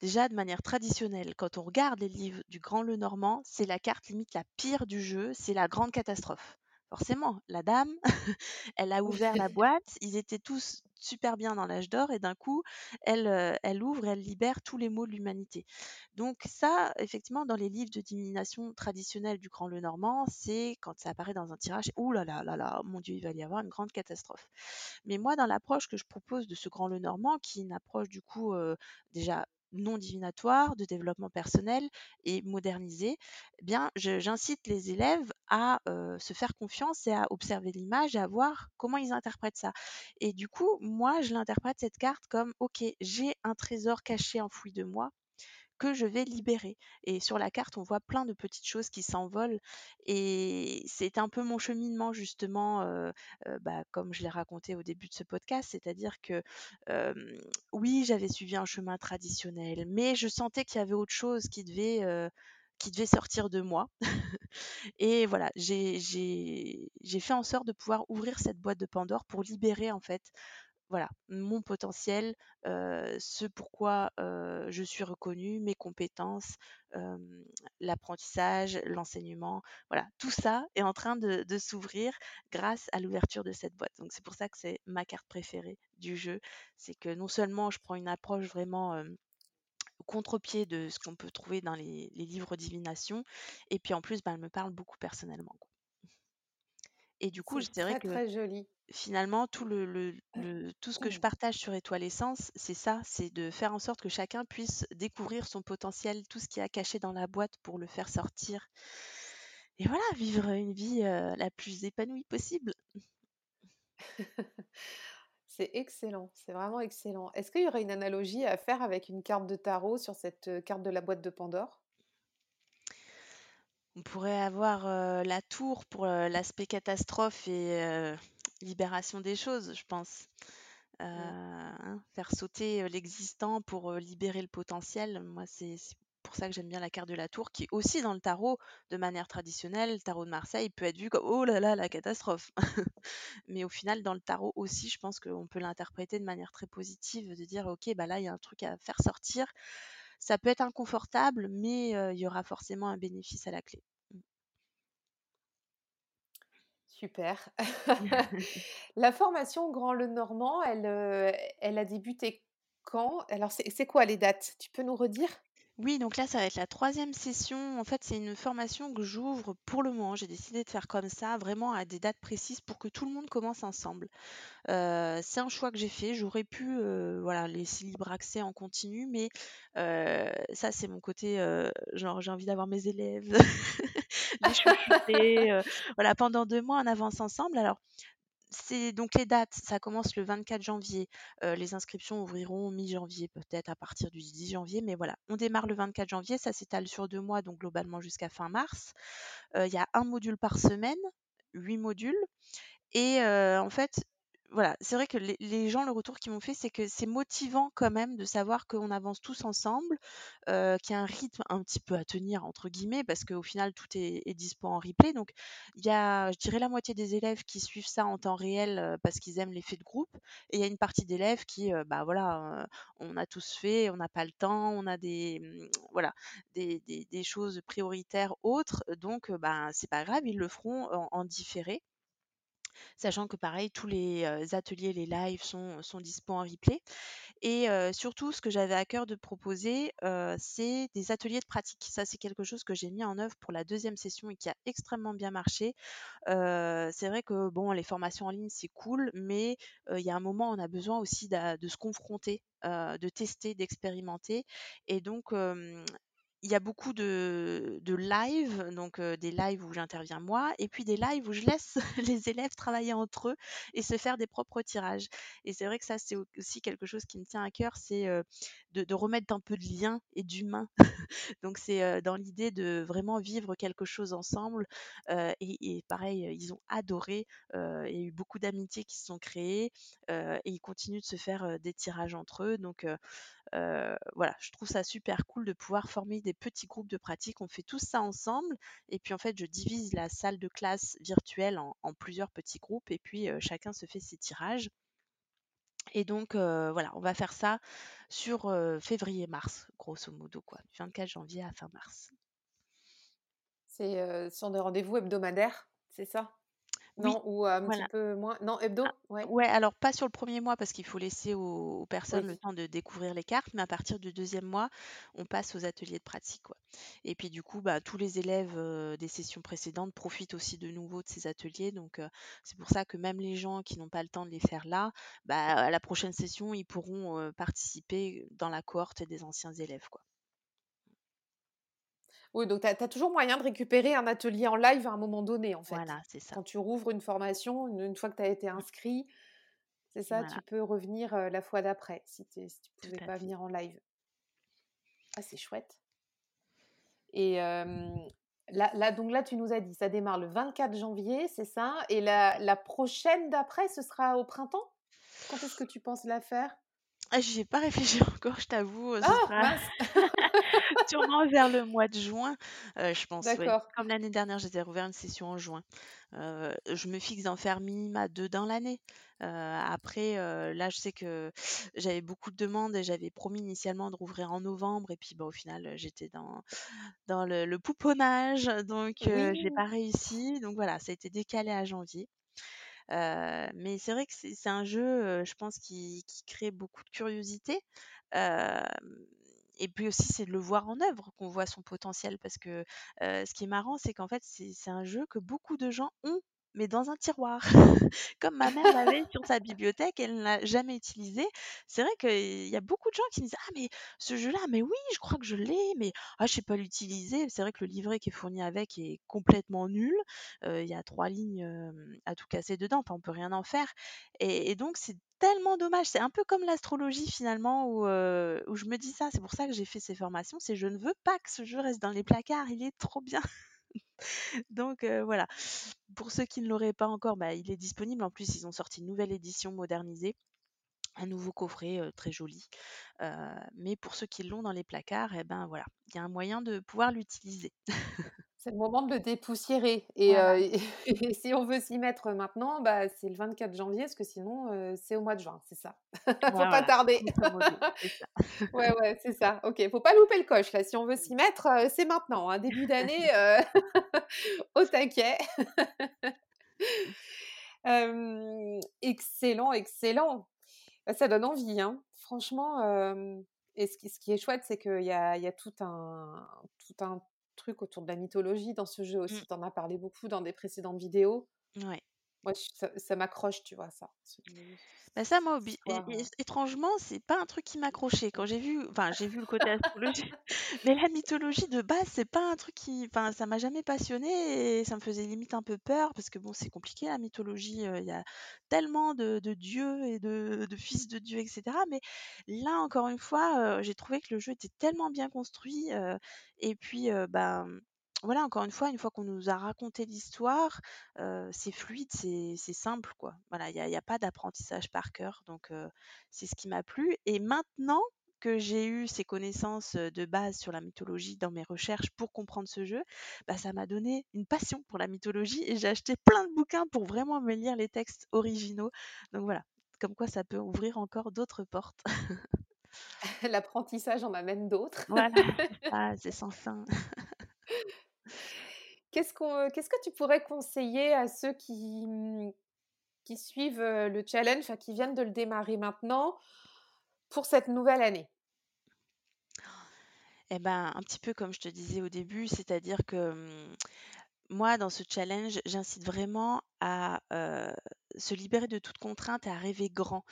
déjà de manière traditionnelle, quand on regarde les livres du Grand Le Normand, c'est la carte limite la pire du jeu, c'est la grande catastrophe forcément, la dame, elle a ouvert la boîte, ils étaient tous super bien dans l'âge d'or et d'un coup, elle, euh, elle ouvre et elle libère tous les maux de l'humanité. Donc ça, effectivement, dans les livres de divination traditionnels du Grand Le Normand, c'est quand ça apparaît dans un tirage, ouh là là là là, mon Dieu, il va y avoir une grande catastrophe. Mais moi, dans l'approche que je propose de ce Grand Le Normand, qui est une approche du coup euh, déjà non divinatoire, de développement personnel et modernisé, eh bien, j'incite les élèves à se faire confiance et à observer l'image et à voir comment ils interprètent ça. Et du coup, moi, je l'interprète cette carte comme, OK, j'ai un trésor caché enfoui de moi que je vais libérer. Et sur la carte, on voit plein de petites choses qui s'envolent. Et c'est un peu mon cheminement, justement, bah, comme je l'ai raconté au début de ce podcast, c'est-à-dire que oui, j'avais suivi un chemin traditionnel, mais je sentais qu'il y avait autre chose qui devait... Euh, qui devait sortir de moi. et voilà, j'ai fait en sorte de pouvoir ouvrir cette boîte de Pandore pour libérer en fait voilà, mon potentiel, ce pourquoi je suis reconnue, mes compétences, l'apprentissage, l'enseignement, voilà, tout ça est en train de, s'ouvrir grâce à l'ouverture de cette boîte. Donc c'est pour ça que c'est ma carte préférée du jeu, c'est que non seulement je prends une approche vraiment contre-pied de ce qu'on peut trouver dans les, livres divination, et puis en plus, ben, elle me parle beaucoup personnellement. Et du coup, je dirais que
très joli
finalement, tout, le, tout ce que je partage sur Étoile Essence, c'est ça, c'est de faire en sorte que chacun puisse découvrir son potentiel, tout ce qui a caché dans la boîte pour le faire sortir. Et voilà, vivre une vie euh, la plus épanouie possible.
c'est excellent, c'est vraiment excellent. Est-ce qu'il y aurait une analogie à faire avec une carte de tarot sur cette carte de la boîte de Pandore?
On pourrait avoir euh, la tour pour l'aspect catastrophe et libération des choses, je pense. Euh, hein, faire sauter l'existant pour libérer le potentiel, moi, c'est pour ça que j'aime bien la carte de la tour, qui aussi dans le tarot, de manière traditionnelle, le tarot de Marseille peut être vu comme oh là là, la catastrophe. Mais au final, dans le tarot aussi, je pense qu'on peut l'interpréter de manière très positive, de dire ok, bah là, il y a un truc à faire sortir. Ça peut être inconfortable, mais il y aura forcément un bénéfice à la clé. Mmh.
Super. la formation Grand Le Normand, elle, elle a débuté quand? Alors, c'est quoi les dates? Tu peux nous redire?
Oui, donc là, ça va être la troisième session. En fait, c'est une formation que j'ouvre pour le moment. J'ai décidé de faire comme ça, vraiment à des dates précises pour que tout le monde commence ensemble. Euh, c'est un choix que j'ai fait. J'aurais pu euh, voilà, laisser libre accès en continu, mais euh, ça, c'est mon côté, genre, j'ai envie d'avoir mes élèves, les chouchouter, voilà, pendant deux mois, on avance ensemble. Alors, c'est donc les dates, ça commence le 24 janvier. les inscriptions ouvriront mi-janvier, peut-être à partir du 10 janvier, mais voilà, on démarre le 24 janvier, ça s'étale sur deux mois, donc globalement jusqu'à fin mars. Il y a un module par semaine, huit modules. Et en fait, voilà, c'est vrai que les, gens, le retour qu'ils m'ont fait, c'est que c'est motivant quand même de savoir qu'on avance tous ensemble, euh, qu'il y a un rythme un petit peu à tenir, entre guillemets, parce qu'au final, tout est, dispo en replay. Donc, il y a, je dirais, la moitié des élèves qui suivent ça en temps réel euh, parce qu'ils aiment l'effet de groupe. Et il y a une partie d'élèves qui, euh, bah voilà, on a tous fait, on n'a pas le temps, on a des, mmh, voilà, des, choses prioritaires autres. Donc, bah, c'est pas grave, ils le feront en différé sachant que pareil, tous les ateliers, les lives sont, sont dispo en replay. Et surtout, ce que j'avais à cœur de proposer, c'est des ateliers de pratique. Ça, c'est quelque chose que j'ai mis en œuvre pour la deuxième session et qui a extrêmement bien marché. c'est vrai que bon, les formations en ligne, c'est cool, mais il y a un moment, on a besoin aussi de, se confronter, de tester, d'expérimenter. Et donc, il y a beaucoup de, de live, donc des lives où j'interviens moi, et puis des lives où je laisse les élèves travailler entre eux et se faire des propres tirages. Et c'est vrai que ça, c'est aussi quelque chose qui me tient à cœur, c'est de, remettre un peu de lien et d'humain. donc c'est dans l'idée de vraiment vivre quelque chose ensemble. Et, pareil, ils ont adoré. il y a eu beaucoup d'amitiés qui se sont créées et ils continuent de se faire des tirages entre eux. Donc voilà, je trouve ça super cool de pouvoir former petits groupes de pratique. On fait tout ça ensemble et puis en fait, je divise la salle de classe virtuelle en, plusieurs petits groupes et puis chacun se fait ses tirages. Et donc voilà, on va faire ça sur février-mars, grosso modo, quoi, du 24 janvier à fin mars.
C'est sont des rendez-vous hebdomadaires, c'est ça? Non, ou un petit peu moins. Non, hebdo,
ah, ouais. alors pas sur le premier mois parce qu'il faut laisser aux, personnes le temps de découvrir les cartes, mais à partir du deuxième mois, on passe aux ateliers de pratique. Quoi. Et puis du coup, bah, tous les élèves des sessions précédentes profitent aussi de nouveau de ces ateliers. Donc c'est pour ça que même les gens qui n'ont pas le temps de les faire là, bah, à la prochaine session, ils pourront participer dans la cohorte des anciens élèves. Quoi.
Oui, donc tu as, toujours moyen de récupérer un atelier en live à un moment donné, en fait.
Voilà, c'est ça.
Quand tu rouvres une formation, une, fois que tu as été mmh. inscrit, c'est ça, tu peux revenir la fois d'après si, tu ne pouvais pas venir en live. Ah, c'est chouette. Et là, donc là, tu nous as dit, ça démarre le 24 janvier, c'est ça? Et la, la prochaine d'après, ce sera au printemps? Quand est-ce que tu penses la faire?
Ah, J'y ai pas réfléchi encore, je t'avoue. Ah, sûrement vers le mois de juin, euh, je pense. D'accord. Comme l'année dernière, j'étais rouvert une session en juin. Euh, je me fixe d'en faire minima deux dans l'année. Euh, après, là, je sais que j'avais beaucoup de demandes et j'avais promis initialement de rouvrir en novembre. Et puis, bon, au final, j'étais dans, dans le, pouponnage, donc j'ai pas réussi. Donc voilà, ça a été décalé à janvier. Mais c'est vrai que c'est un jeu, je pense, qui, crée beaucoup de curiosité. et puis aussi, c'est de le voir en œuvre qu'on voit son potentiel. Parce que ce qui est marrant, c'est qu'en fait, c'est un jeu que beaucoup de gens ont mais dans un tiroir. Comme ma mère l'avait sur sa bibliothèque, elle ne l'a jamais utilisé. C'est vrai qu'il y a beaucoup de gens qui me disent Ah, mais ce jeu-là, mais oui, je crois que je l'ai, mais ah, je ne sais pas l'utiliser. C'est vrai que le livret qui est fourni avec est complètement nul. il y a trois lignes à tout casser dedans, enfin, on peut rien en faire. Et, donc, c'est tellement dommage. C'est un peu comme l'astrologie finalement où, où je me dis ça. C'est pour ça que j'ai fait ces formations. C'est je ne veux pas que ce jeu reste dans les placards. Il est trop bien. Donc voilà. Pour ceux qui ne l'auraient pas encore, bah, il est disponible. En plus, ils ont sorti une nouvelle édition modernisée. un nouveau coffret très joli. mais pour ceux qui l'ont dans les placards, eh ben voilà, il y a un moyen de pouvoir l'utiliser.
C'est le moment de le dépoussiérer et, et si on veut s'y mettre maintenant, bah, c'est le 24 janvier parce que sinon, c'est au mois de juin, c'est ça. Faut pas tarder. Ouais, ouais, c'est ça. OK, faut pas louper le coche là. Si on veut s'y mettre, c'est maintenant, hein, début d'année, au taquet. excellent, excellent. Bah, ça donne envie, hein. Franchement, et ce qui, ce qui est chouette, c'est qu'il y a, y a tout un, tout un truc autour de la mythologie dans ce jeu aussi. Mmh. Tu en as parlé beaucoup dans des précédentes vidéos.
Ouais.
Moi, ça, m'accroche, tu vois, ça.
Bah ça, moi, étrangement, c'est pas un truc qui m'accrochait. Quand j'ai vu, enfin, j'ai vu le côté astrologie, mais la mythologie de base, c'est pas un truc qui, enfin, ça m'a jamais passionné et ça me faisait limite un peu peur parce que bon, c'est compliqué la mythologie. Il y a tellement de, dieux et de, fils de dieux, etc. Mais là, encore une fois, j'ai trouvé que le jeu était tellement bien construit et puis, ben voilà, encore une fois, une fois qu'on nous a raconté l'histoire, c'est fluide, c'est simple, quoi. Voilà, il n'y a, pas d'apprentissage par cœur, donc c'est ce qui m'a plu. Et maintenant que j'ai eu ces connaissances de base sur la mythologie dans mes recherches pour comprendre ce jeu, bah, ça m'a donné une passion pour la mythologie et j'ai acheté plein de bouquins pour vraiment me lire les textes originaux. Donc voilà, comme quoi ça peut ouvrir encore d'autres portes.
L'apprentissage en amène d'autres.
Voilà, c'est sans fin.
Qu'est-ce, qu'on, qu'est-ce que tu pourrais conseiller à ceux qui, mmh, suivent le challenge, qui viennent de le démarrer maintenant, pour cette nouvelle année?
Eh ben, un petit peu comme je te disais au début, c'est-à-dire que mmh, moi, dans ce challenge, j'incite vraiment à se libérer de toute contrainte et à rêver grand.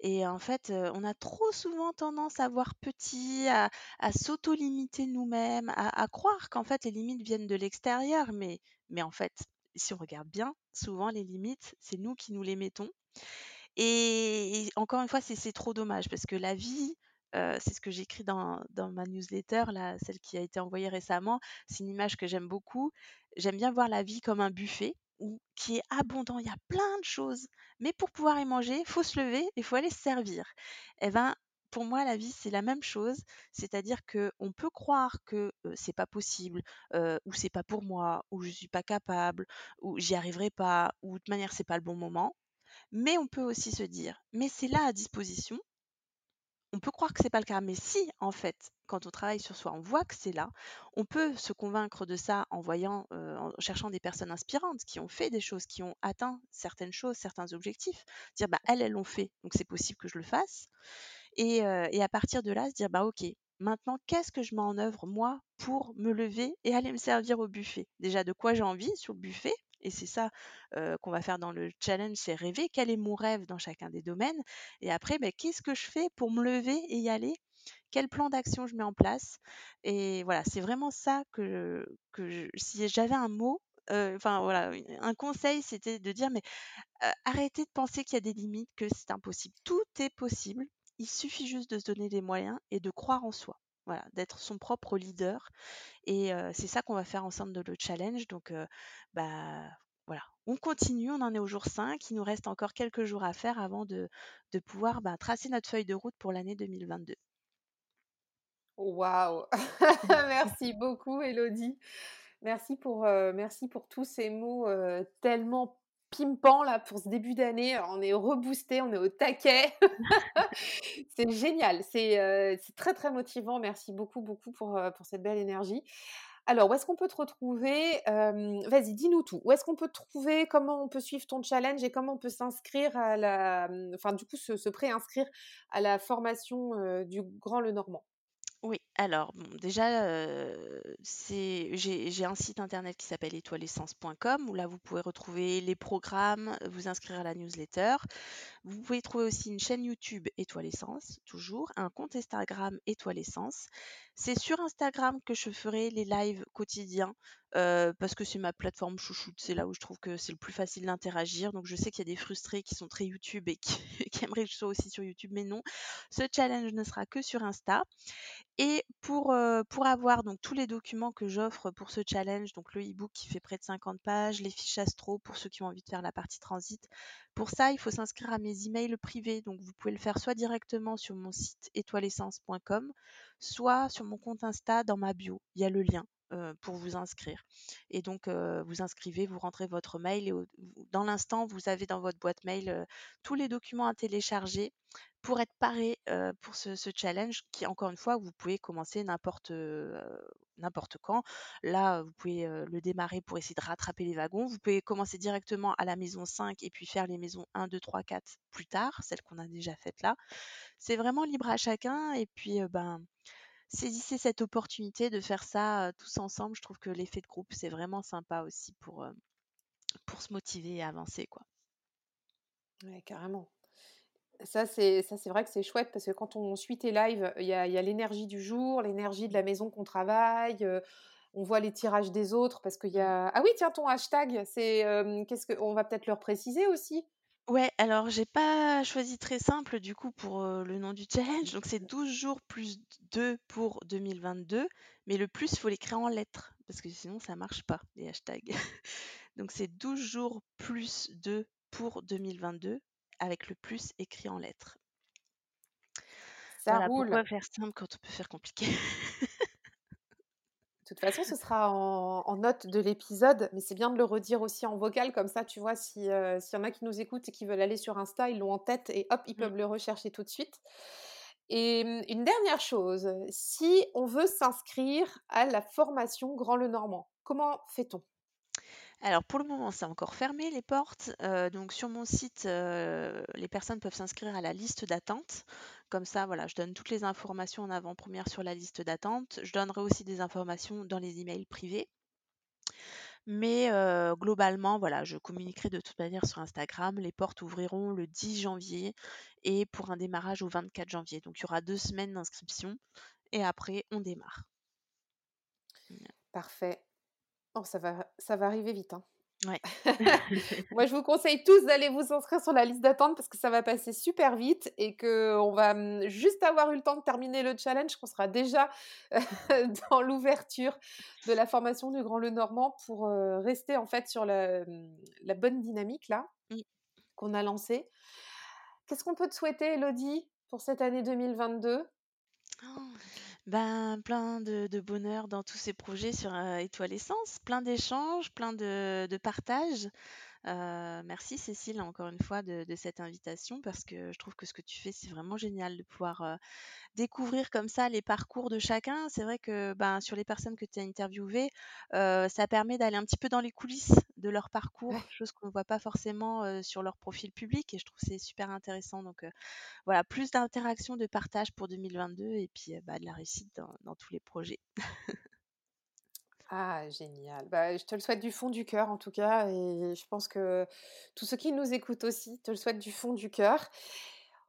Et en fait, on a trop souvent tendance à voir petit, à, s'auto-limiter nous-mêmes, à, croire qu'en fait les limites viennent de l'extérieur. Mais, mais en fait, si on regarde bien, souvent les limites, c'est nous qui nous les mettons. Et, encore une fois, c'est trop dommage parce que la vie, c'est ce que j'écris dans, ma newsletter, celle qui a été envoyée récemment. C'est une image que j'aime beaucoup. J'aime bien voir la vie comme un buffet qui est abondant. Il y a plein de choses. Mais pour pouvoir y manger, il faut se lever et il faut aller se servir. Eh ben, pour moi, la vie, c'est la même chose. C'est-à-dire qu'on peut croire que c'est pas possible, ou c'est pas pour moi, ou je suis pas capable, ou j'y arriverai pas, ou de toute manière, c'est pas le bon moment. Mais on peut aussi se dire, mais c'est là à disposition, on peut croire que c'est pas le cas, mais si, en fait, quand on travaille sur soi, on voit que c'est là, on peut se convaincre de ça en voyant, euh, en cherchant des personnes inspirantes qui ont fait des choses, qui ont atteint certaines choses, certains objectifs. Dire, bah, elles, elles l'ont fait, donc c'est possible que je le fasse. Et, euh, et, à partir de là, se dire, bah, ok, maintenant, qu'est-ce que je mets en œuvre, moi, pour me lever et aller me servir au buffet? Déjà, de quoi j'ai envie sur le buffet? Et c'est ça qu'on va faire dans le challenge, c'est rêver. Quel est mon rêve dans chacun des domaines Et après, ben, qu'est-ce que je fais pour me lever et y aller? Quel plan d'action je mets en place? Et voilà, c'est vraiment ça que, si j'avais un mot, enfin voilà, un conseil, c'était de dire mais arrêtez de penser qu'il y a des limites, que c'est impossible. Tout est possible. Il suffit juste de se donner des moyens et de croire en soi. Voilà, d'être son propre leader. Et c'est ça qu'on va faire ensemble de le challenge. Donc, bah voilà, on continue, on en est au jour 5. Il nous reste encore quelques jours à faire avant de, de pouvoir bah, tracer notre feuille de route pour l'année 2022.
Waouh Merci beaucoup, Elodie. Merci pour, merci pour tous ces mots tellement pimpant là pour ce début d'année. On est reboosté, on est au taquet. c'est génial, euh, c'est très très motivant. Merci beaucoup beaucoup pour, euh, pour cette belle énergie. Alors, où est-ce qu'on peut te retrouver Vas-y, dis-nous tout. Où est-ce qu'on peut te trouver? Comment on peut suivre ton challenge et comment on peut s'inscrire à la, enfin du coup se, se préinscrire à la formation euh, du Grand Le Normand
oui, alors bon, déjà, j'ai un site internet qui s'appelle étoilessence.com où là vous pouvez retrouver les programmes, vous inscrire à la newsletter. Vous pouvez trouver aussi une chaîne YouTube Étoile Essence, toujours, un compte Instagram Étoile Essence. C'est sur Instagram que je ferai les lives quotidiens parce que c'est ma plateforme chouchoute, c'est là où je trouve que c'est le plus facile d'interagir. Donc je sais qu'il y a des frustrés qui sont très YouTube et qui aimeraient que je sois aussi sur YouTube, mais non, ce challenge ne sera que sur Insta. Et pour, pour avoir donc tous les documents que j'offre pour ce challenge, donc le e-book qui fait près de 50 pages, les fiches astro pour ceux qui ont envie de faire la partie transit, pour ça, il faut s'inscrire à mes emails privés. Donc vous pouvez le faire soit directement sur mon site étoilessence.com, soit sur mon compte Insta dans ma bio. Il y a le lien. pour vous inscrire. Et donc, vous inscrivez, vous rentrez votre mail et dans l'instant, vous avez dans votre boîte mail tous les documents à télécharger pour être paré pour ce, challenge qui, encore une fois, vous pouvez commencer n'importe quand. Là, vous pouvez le démarrer pour essayer de rattraper les wagons. Vous pouvez commencer directement à la maison 5 et puis faire les maisons 1, 2, 3, 4 plus tard, celles qu'on a déjà faites là. C'est vraiment libre à chacun et puis ben saisissez cette opportunité de faire ça tous ensemble. Je trouve que l'effet de groupe, c'est vraiment sympa aussi pour, se motiver et avancer quoi.
Carrément. Ça, c'est ça, c'est vrai que c'est chouette parce que quand on suit tes lives, il y a, l'énergie du jour, l'énergie de la maison qu'on travaille. on voit les tirages des autres parce qu'il y a. Ah oui, tiens, ton hashtag, c'est qu'est-ce que on va peut-être leur préciser aussi.
Ouais, alors j'ai pas choisi très simple du coup pour le nom du challenge. Donc c'est 12 jours plus 2 pour 2022. Mais le plus, il faut l'écrire en lettres parce que sinon ça marche pas, les hashtags. Donc c'est 12 jours plus 2 pour 2022 avec le plus écrit en lettres.
Ça roule.
Pourquoi faire simple quand on peut faire compliqué?
De toute façon, ce sera en, note de l'épisode, mais c'est bien de le redire aussi en vocal, comme ça, tu vois, s'il y en a qui nous écoutent et qui veulent aller sur Insta, ils l'ont en tête et hop, ils mmh. peuvent le rechercher tout de suite. Et mmh, une dernière chose, si on veut s'inscrire à la formation Grand Le Normand, comment fait-on?
Alors pour le moment, c'est encore fermé les portes. donc sur mon site, les personnes peuvent s'inscrire à la liste d'attente. Comme ça, voilà, je donne toutes les informations en avant-première sur la liste d'attente. Je donnerai aussi des informations dans les emails privés. Mais globalement, voilà, je communiquerai de toute manière sur Instagram. Les portes ouvriront le 10 janvier et pour un démarrage au 24 janvier. Donc il y aura deux semaines d'inscription et après on démarre.
Parfait. Oh, ça va, ça va arriver vite. Hein.
Ouais.
Moi, je vous conseille tous d'aller vous inscrire sur la liste d'attente parce que ça va passer super vite et qu'on va mmh, juste avoir eu le temps de terminer le challenge, qu'on sera déjà dans l'ouverture de la formation du Grand Le Normand pour rester en fait sur la, mmh, la bonne dynamique là mmh. qu'on a lancée. Qu'est-ce qu'on peut te souhaiter, Elodie, pour cette année 2022
ben, plein de bonheur dans tous ces projets sur, Étoile Essence, plein d'échanges, plein de de partages. Merci Cécile encore une fois de de cette invitation parce que je trouve que ce que tu fais, c'est vraiment génial de pouvoir, découvrir comme ça les parcours de chacun. C'est vrai que, ben, sur les personnes que tu as interviewées, ça permet d'aller un petit peu dans les coulisses de leur parcours, chose qu'on ne voit pas forcément, sur leur profil public et je trouve que c'est super intéressant donc voilà, plus d'interaction, de partage pour 2022 et puis, bah, de la réussite dans tous les projets.
Ah, génial. Bah, je te le souhaite du fond du cœur en tout cas et je pense que tous ceux qui nous écoutent aussi te le souhaitent du fond du cœur.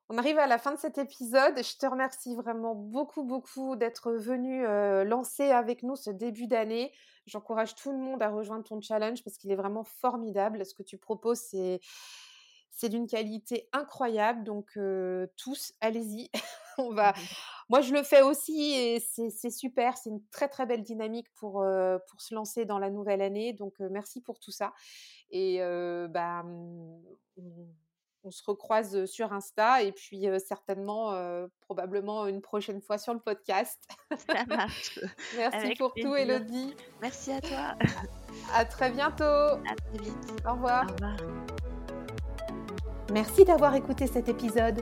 On arrive à la fin de cet épisode. Je te remercie vraiment beaucoup, beaucoup d'être venu lancer avec nous ce début d'année. J'encourage tout le monde à rejoindre ton challenge parce qu'il est vraiment formidable. Ce que tu proposes, c'est c'est d'une qualité incroyable. Donc tous, allez-y. On va. Moi, je le fais aussi et c'est super. C'est une très très belle dynamique pour pour se lancer dans la nouvelle année. Donc merci pour tout ça. Et bah, on se recroise sur Insta et puis certainement, probablement une prochaine fois sur le podcast.
Ça marche.
Merci pour tout, Elodie.
Merci à toi.
À très bientôt.
À très vite.
Au revoir.
Au revoir.
Merci d'avoir écouté cet épisode.